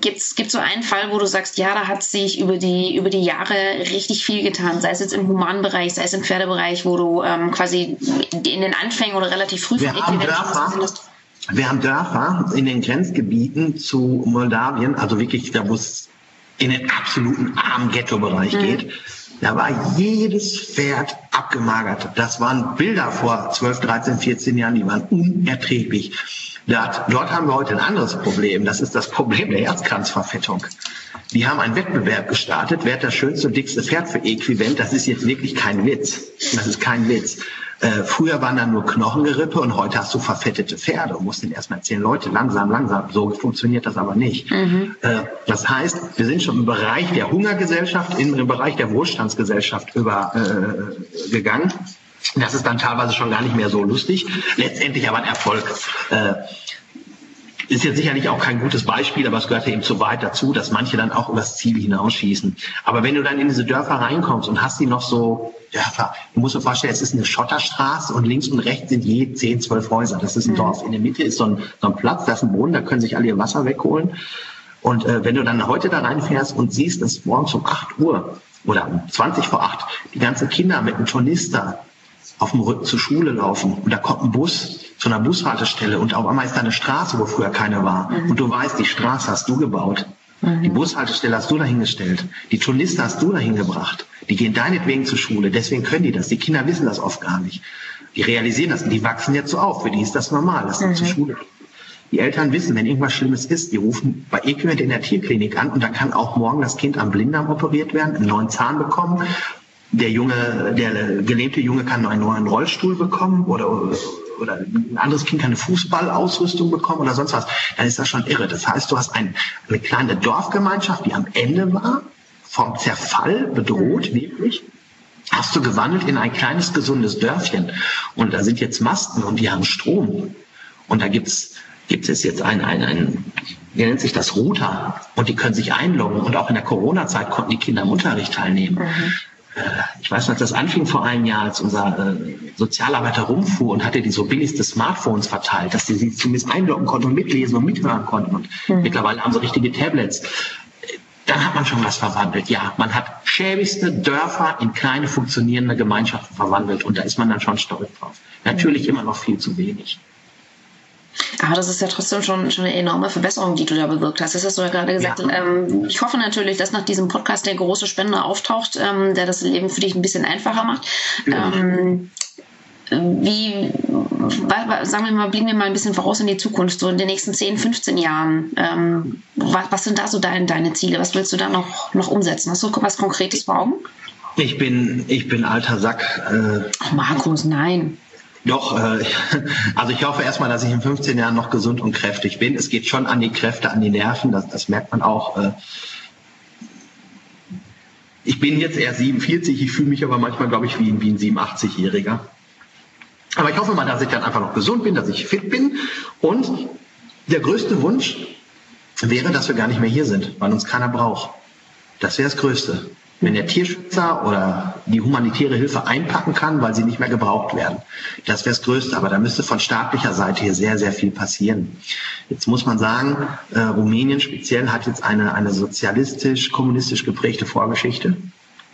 [SPEAKER 2] Gibt es so einen Fall, wo du sagst, ja, da hat sich über die, über die Jahre richtig viel getan, sei es jetzt im Humanbereich, sei es im Pferdebereich, wo du ähm, quasi in den Anfängen oder relativ früh
[SPEAKER 3] wir haben Dörfer, wir haben Dörfer in den Grenzgebieten zu Moldawien, also wirklich da, wo es in den absoluten armen Ghetto-Bereich mhm. geht. Da war jedes Pferd abgemagert. Das waren Bilder vor 12, 13, 14 Jahren, die waren unerträglich. Dort haben wir heute ein anderes Problem. Das ist das Problem der Herzkranzverfettung. Die haben einen Wettbewerb gestartet. Wer hat das schönste dickste Pferd für Äquivalent? Das ist jetzt wirklich kein Witz. Das ist kein Witz. Äh, früher waren da nur Knochengerippe und heute hast du verfettete Pferde und musst denen erstmal erzählen, Leute, langsam, langsam. So funktioniert das aber nicht. Mhm. Äh, das heißt, wir sind schon im Bereich der Hungergesellschaft, in den Bereich der Wohlstandsgesellschaft übergegangen. Äh, das ist dann teilweise schon gar nicht mehr so lustig. Letztendlich aber ein Erfolg. Ist jetzt sicherlich auch kein gutes Beispiel, aber es gehört ja eben zu weit dazu, dass manche dann auch übers Ziel hinausschießen. Aber wenn du dann in diese Dörfer reinkommst und hast die noch so Dörfer, du musst dir vorstellen, es ist eine Schotterstraße und links und rechts sind je zehn, zwölf Häuser. Das ist ein mhm. Dorf. In der Mitte ist so ein, so ein Platz, da ist ein Boden, da können sich alle ihr Wasser wegholen. Und äh, wenn du dann heute da reinfährst und siehst, dass morgens um 8 Uhr oder um 20 vor 8 die ganzen Kinder mit einem Tornister auf dem Rücken zur Schule laufen und da kommt ein Bus zu einer Bushaltestelle und auf einmal ist da eine Straße, wo früher keine war. Mhm. Und du weißt, die Straße hast du gebaut. Mhm. Die Bushaltestelle hast du dahingestellt. Die Touristen hast du dahin gebracht. Die gehen deinetwegen zur Schule. Deswegen können die das. Die Kinder wissen das oft gar nicht. Die realisieren das. Die wachsen jetzt so auf. Für die ist das normal, dass sie mhm. zur Schule gehen. Die Eltern wissen, wenn irgendwas Schlimmes ist, die rufen bei Equipment in der Tierklinik an und da kann auch morgen das Kind am Blinddarm operiert werden, einen neuen Zahn bekommen der Junge, der gelähmte Junge kann einen neuen Rollstuhl bekommen oder, oder ein anderes Kind kann eine Fußballausrüstung bekommen oder sonst was, dann ist das schon irre. Das heißt, du hast ein, eine kleine Dorfgemeinschaft, die am Ende war, vom Zerfall bedroht, wirklich, hast du gewandelt in ein kleines, gesundes Dörfchen. Und da sind jetzt Masten und die haben Strom. Und da gibt's gibt es jetzt ein, ein, ein, wie nennt sich das, Router. Und die können sich einloggen. Und auch in der Corona-Zeit konnten die Kinder im Unterricht teilnehmen. Mhm. Ich weiß noch, das anfing vor einem Jahr, als unser äh, Sozialarbeiter rumfuhr und hatte die so billigste Smartphones verteilt, dass sie sie zumindest einloggen konnten und mitlesen und mithören konnten. Und mhm. mittlerweile haben sie richtige Tablets. Dann hat man schon was verwandelt. Ja, man hat schäbigste Dörfer in kleine funktionierende Gemeinschaften verwandelt und da ist man dann schon stolz drauf. Natürlich mhm. immer noch viel zu wenig.
[SPEAKER 2] Aber das ist ja trotzdem schon, schon eine enorme Verbesserung, die du da bewirkt hast. Das hast du ja gerade gesagt. Ja. Ähm, ich hoffe natürlich, dass nach diesem Podcast der große Spender auftaucht, ähm, der das Leben für dich ein bisschen einfacher macht. Ja. Ähm, wie, sagen wir mal, blicken wir mal ein bisschen voraus in die Zukunft, so in den nächsten 10, 15 Jahren. Ähm, was, was, sind da so dein, deine Ziele? Was willst du da noch, noch umsetzen? Hast du was Konkretes vor Augen?
[SPEAKER 3] Ich bin, ich bin alter Sack.
[SPEAKER 2] Äh, Ach, Markus, nein.
[SPEAKER 3] Doch, äh, also ich hoffe erstmal, dass ich in 15 Jahren noch gesund und kräftig bin. Es geht schon an die Kräfte, an die Nerven, das, das merkt man auch. Äh, ich bin jetzt erst 47, ich fühle mich aber manchmal, glaube ich, wie, wie ein 87-Jähriger. Aber ich hoffe mal, dass ich dann einfach noch gesund bin, dass ich fit bin. Und der größte Wunsch wäre, dass wir gar nicht mehr hier sind, weil uns keiner braucht. Das wäre das Größte wenn der Tierschützer oder die humanitäre Hilfe einpacken kann, weil sie nicht mehr gebraucht werden. Das wäre das Größte, aber da müsste von staatlicher Seite hier sehr, sehr viel passieren. Jetzt muss man sagen, äh, Rumänien speziell hat jetzt eine, eine sozialistisch-kommunistisch geprägte Vorgeschichte.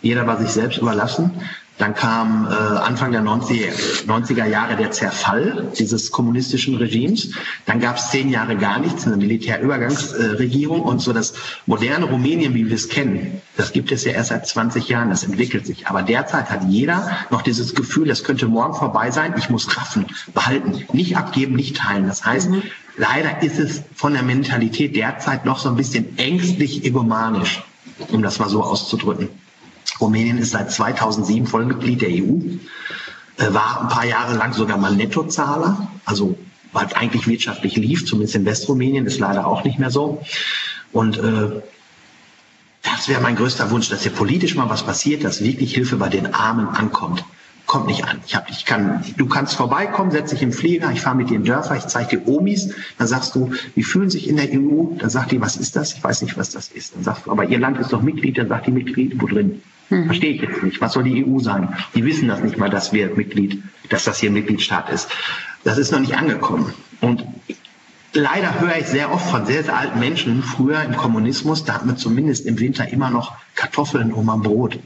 [SPEAKER 3] Jeder war sich selbst überlassen. Dann kam äh, Anfang der 90, 90er Jahre der Zerfall dieses kommunistischen Regimes. Dann gab es zehn Jahre gar nichts, eine Militärübergangsregierung. und so das moderne Rumänien, wie wir es kennen, das gibt es ja erst seit 20 Jahren, das entwickelt sich. Aber derzeit hat jeder noch dieses Gefühl, das könnte morgen vorbei sein, ich muss raffen, behalten, nicht abgeben, nicht teilen. Das heißt, mhm. leider ist es von der Mentalität derzeit noch so ein bisschen ängstlich egomanisch, um das mal so auszudrücken. Rumänien ist seit 2007 Vollmitglied der EU, äh, war ein paar Jahre lang sogar mal Nettozahler, also weil es eigentlich wirtschaftlich lief, zumindest in Westrumänien, ist leider auch nicht mehr so. Und äh, das wäre mein größter Wunsch, dass hier politisch mal was passiert, dass wirklich Hilfe bei den Armen ankommt. Kommt nicht an. Ich hab, ich kann, du kannst vorbeikommen, setz dich im Flieger, ich fahre mit dir in Dörfer, ich zeige dir Omis, dann sagst du, wie fühlen sich in der EU? Dann sagt die, was ist das? Ich weiß nicht, was das ist. Dann sagst du, aber ihr Land ist doch Mitglied, dann sagt die Mitglied, wo drin? Hm. Verstehe ich jetzt nicht. Was soll die EU sein? Die wissen das nicht mal, dass wir Mitglied, dass das hier Mitgliedstaat ist. Das ist noch nicht angekommen. Und leider höre ich sehr oft von sehr, sehr alten Menschen, früher im Kommunismus, da hat man zumindest im Winter immer noch Kartoffeln um am Brot.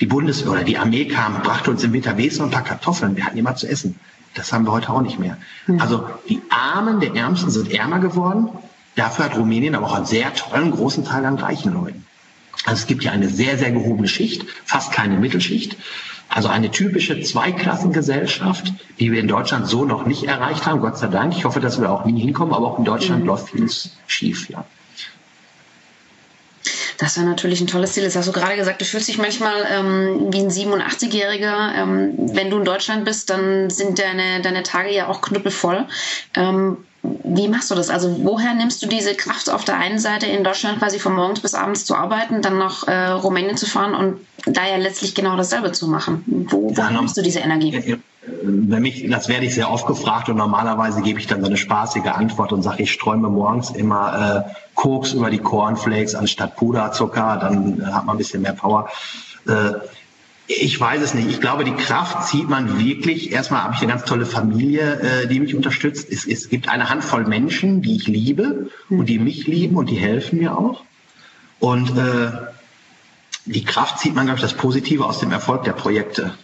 [SPEAKER 3] Die Bundeswehr oder die Armee kam, brachte uns im Winter wenigstens ein paar Kartoffeln. Wir hatten immer zu essen. Das haben wir heute auch nicht mehr. Mhm. Also die Armen der Ärmsten sind ärmer geworden. Dafür hat Rumänien aber auch einen sehr tollen großen Teil an reichen Leuten. Also es gibt ja eine sehr, sehr gehobene Schicht, fast keine Mittelschicht. Also eine typische Zweiklassengesellschaft, die wir in Deutschland so noch nicht erreicht haben, Gott sei Dank. Ich hoffe, dass wir auch nie hinkommen, aber auch in Deutschland mhm. läuft vieles schief, ja.
[SPEAKER 2] Das wäre natürlich ein tolles Ziel. Das hast du gerade gesagt, du fühlst dich manchmal ähm, wie ein 87-Jähriger. Ähm, wenn du in Deutschland bist, dann sind deine, deine Tage ja auch knüppelvoll. Ähm, wie machst du das? Also woher nimmst du diese Kraft auf der einen Seite in Deutschland quasi von morgens bis abends zu arbeiten, dann nach äh, Rumänien zu fahren und da ja letztlich genau dasselbe zu machen? Wo, wo nimmst du diese Energie?
[SPEAKER 3] Wenn mich, das werde ich sehr oft gefragt und normalerweise gebe ich dann so eine spaßige Antwort und sage, ich sträume morgens immer äh, Koks über die Cornflakes anstatt Puderzucker, dann äh, hat man ein bisschen mehr Power. Äh, ich weiß es nicht. Ich glaube, die Kraft zieht man wirklich. Erstmal habe ich eine ganz tolle Familie, äh, die mich unterstützt. Es, es gibt eine Handvoll Menschen, die ich liebe und die mich lieben und die helfen mir auch. Und äh, die Kraft zieht man, glaube ich, das Positive aus dem Erfolg der Projekte.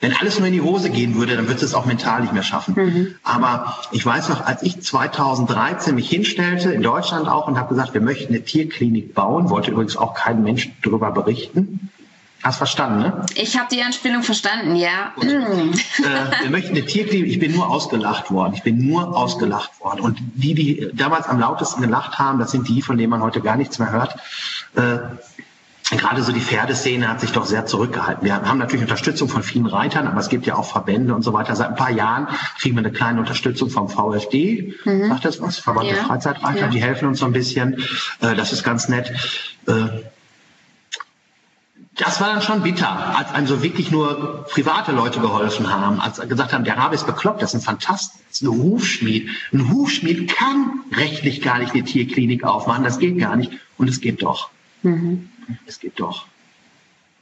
[SPEAKER 3] Wenn alles nur in die Hose gehen würde, dann würde es auch mental nicht mehr schaffen. Mhm. Aber ich weiß noch, als ich 2013 mich hinstellte, in Deutschland auch, und habe gesagt, wir möchten eine Tierklinik bauen, wollte übrigens auch kein Mensch darüber berichten. Hast verstanden, ne?
[SPEAKER 2] Ich habe die Anspielung verstanden, ja.
[SPEAKER 3] äh, wir möchten eine Tierklinik. Ich bin nur ausgelacht worden. Ich bin nur ausgelacht worden. Und die, die damals am lautesten gelacht haben, das sind die, von denen man heute gar nichts mehr hört. Äh, gerade so die Pferdeszene hat sich doch sehr zurückgehalten. Wir haben natürlich Unterstützung von vielen Reitern, aber es gibt ja auch Verbände und so weiter. Seit ein paar Jahren kriegen wir eine kleine Unterstützung vom VfD. Mhm. Sagt das was? Verband ja. der Freizeitreiter. Ja. Die helfen uns so ein bisschen. Äh, das ist ganz nett. Äh, das war dann schon bitter, als einem so wirklich nur private Leute geholfen haben, als gesagt haben, der Rabe ist bekloppt, das ist ein Fantast, das ist ein Hufschmied. Ein Hufschmied kann rechtlich gar nicht eine Tierklinik aufmachen, das geht gar nicht. Und es geht doch. Mhm. Es geht doch.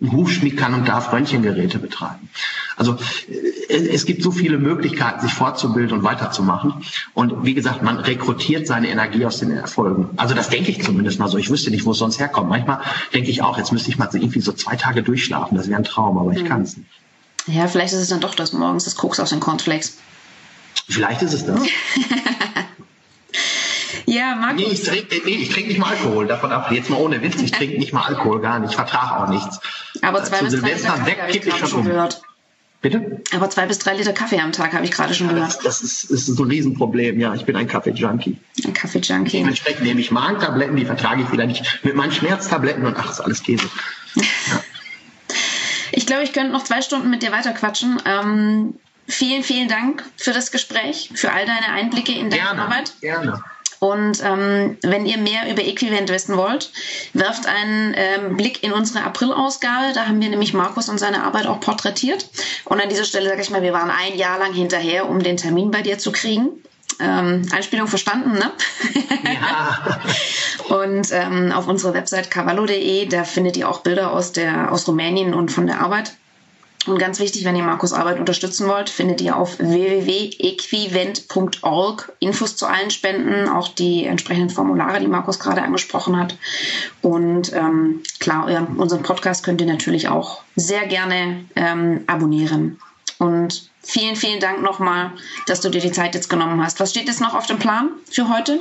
[SPEAKER 3] Ein Hufschmied kann und darf Röntgengeräte betreiben. Also äh, es gibt so viele Möglichkeiten, sich fortzubilden und weiterzumachen. Und wie gesagt, man rekrutiert seine Energie aus den Erfolgen. Also das denke ich zumindest mal so. Ich wüsste nicht, wo es sonst herkommt. Manchmal denke ich auch, jetzt müsste ich mal so irgendwie so zwei Tage durchschlafen. Das wäre ein Traum, aber ich mhm. kann es nicht.
[SPEAKER 2] Ja, vielleicht ist es dann doch das morgens das Koks aus den Cornflakes.
[SPEAKER 3] Vielleicht ist es das.
[SPEAKER 2] Ja, Markus.
[SPEAKER 3] Nee, ich trinke nee, trink nicht mal Alkohol, davon ab. Jetzt mal ohne Witz, ich trinke nicht mal Alkohol, gar nicht. Ich vertrage auch nichts.
[SPEAKER 2] Aber zwei Zu bis drei Liter Kaffee habe ich schon um. gehört.
[SPEAKER 3] Bitte?
[SPEAKER 2] Aber zwei bis drei Liter Kaffee am Tag habe ich gerade schon ja, gehört.
[SPEAKER 3] Das, das, ist, ist ein Riesenproblem, ja. Ich bin ein Kaffee-Junkie.
[SPEAKER 2] Ein Kaffee-Junkie.
[SPEAKER 3] Dementsprechend nehme ich Magentabletten, die vertrage ich wieder nicht. Mit meinen Schmerztabletten und ach, ist alles Käse. Ja.
[SPEAKER 2] Ich glaube, ich könnte noch zwei Stunden mit dir weiterquatschen. Ähm, vielen, vielen Dank für das Gespräch, für all deine Einblicke in deine
[SPEAKER 3] gerne,
[SPEAKER 2] Arbeit.
[SPEAKER 3] Gerne.
[SPEAKER 2] Und ähm, wenn ihr mehr über Equivent wissen wollt, werft einen ähm, Blick in unsere April-Ausgabe. Da haben wir nämlich Markus und seine Arbeit auch porträtiert. Und an dieser Stelle sage ich mal, wir waren ein Jahr lang hinterher, um den Termin bei dir zu kriegen. Ähm, Einspielung verstanden, ne? Ja. und ähm, auf unserer Website cavallo.de, da findet ihr auch Bilder aus, der, aus Rumänien und von der Arbeit. Und ganz wichtig, wenn ihr Markus Arbeit unterstützen wollt, findet ihr auf www.equivent.org Infos zu allen Spenden, auch die entsprechenden Formulare, die Markus gerade angesprochen hat. Und ähm, klar, unseren Podcast könnt ihr natürlich auch sehr gerne ähm, abonnieren. Und vielen, vielen Dank nochmal, dass du dir die Zeit jetzt genommen hast. Was steht jetzt noch auf dem Plan für heute?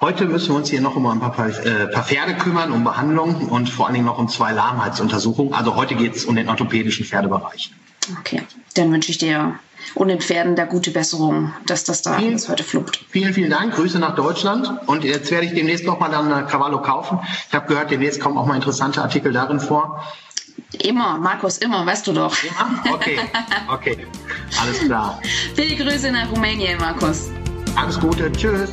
[SPEAKER 3] Heute müssen wir uns hier noch um ein paar, äh, paar Pferde kümmern, um Behandlung und vor allen Dingen noch um zwei Lahmheitsuntersuchungen. Also heute geht es um den orthopädischen Pferdebereich.
[SPEAKER 2] Okay, dann wünsche ich dir und den Pferden da gute Besserung, dass das da vielen, alles heute fluppt.
[SPEAKER 3] Vielen, vielen Dank. Grüße nach Deutschland. Und jetzt werde ich demnächst nochmal dann äh, Cavallo kaufen. Ich habe gehört, demnächst kommen auch mal interessante Artikel darin vor.
[SPEAKER 2] Immer, Markus, immer, weißt du doch.
[SPEAKER 3] Immer? Okay, okay. Alles klar.
[SPEAKER 2] Viele Grüße nach Rumänien, Markus.
[SPEAKER 3] Alles Gute. Tschüss.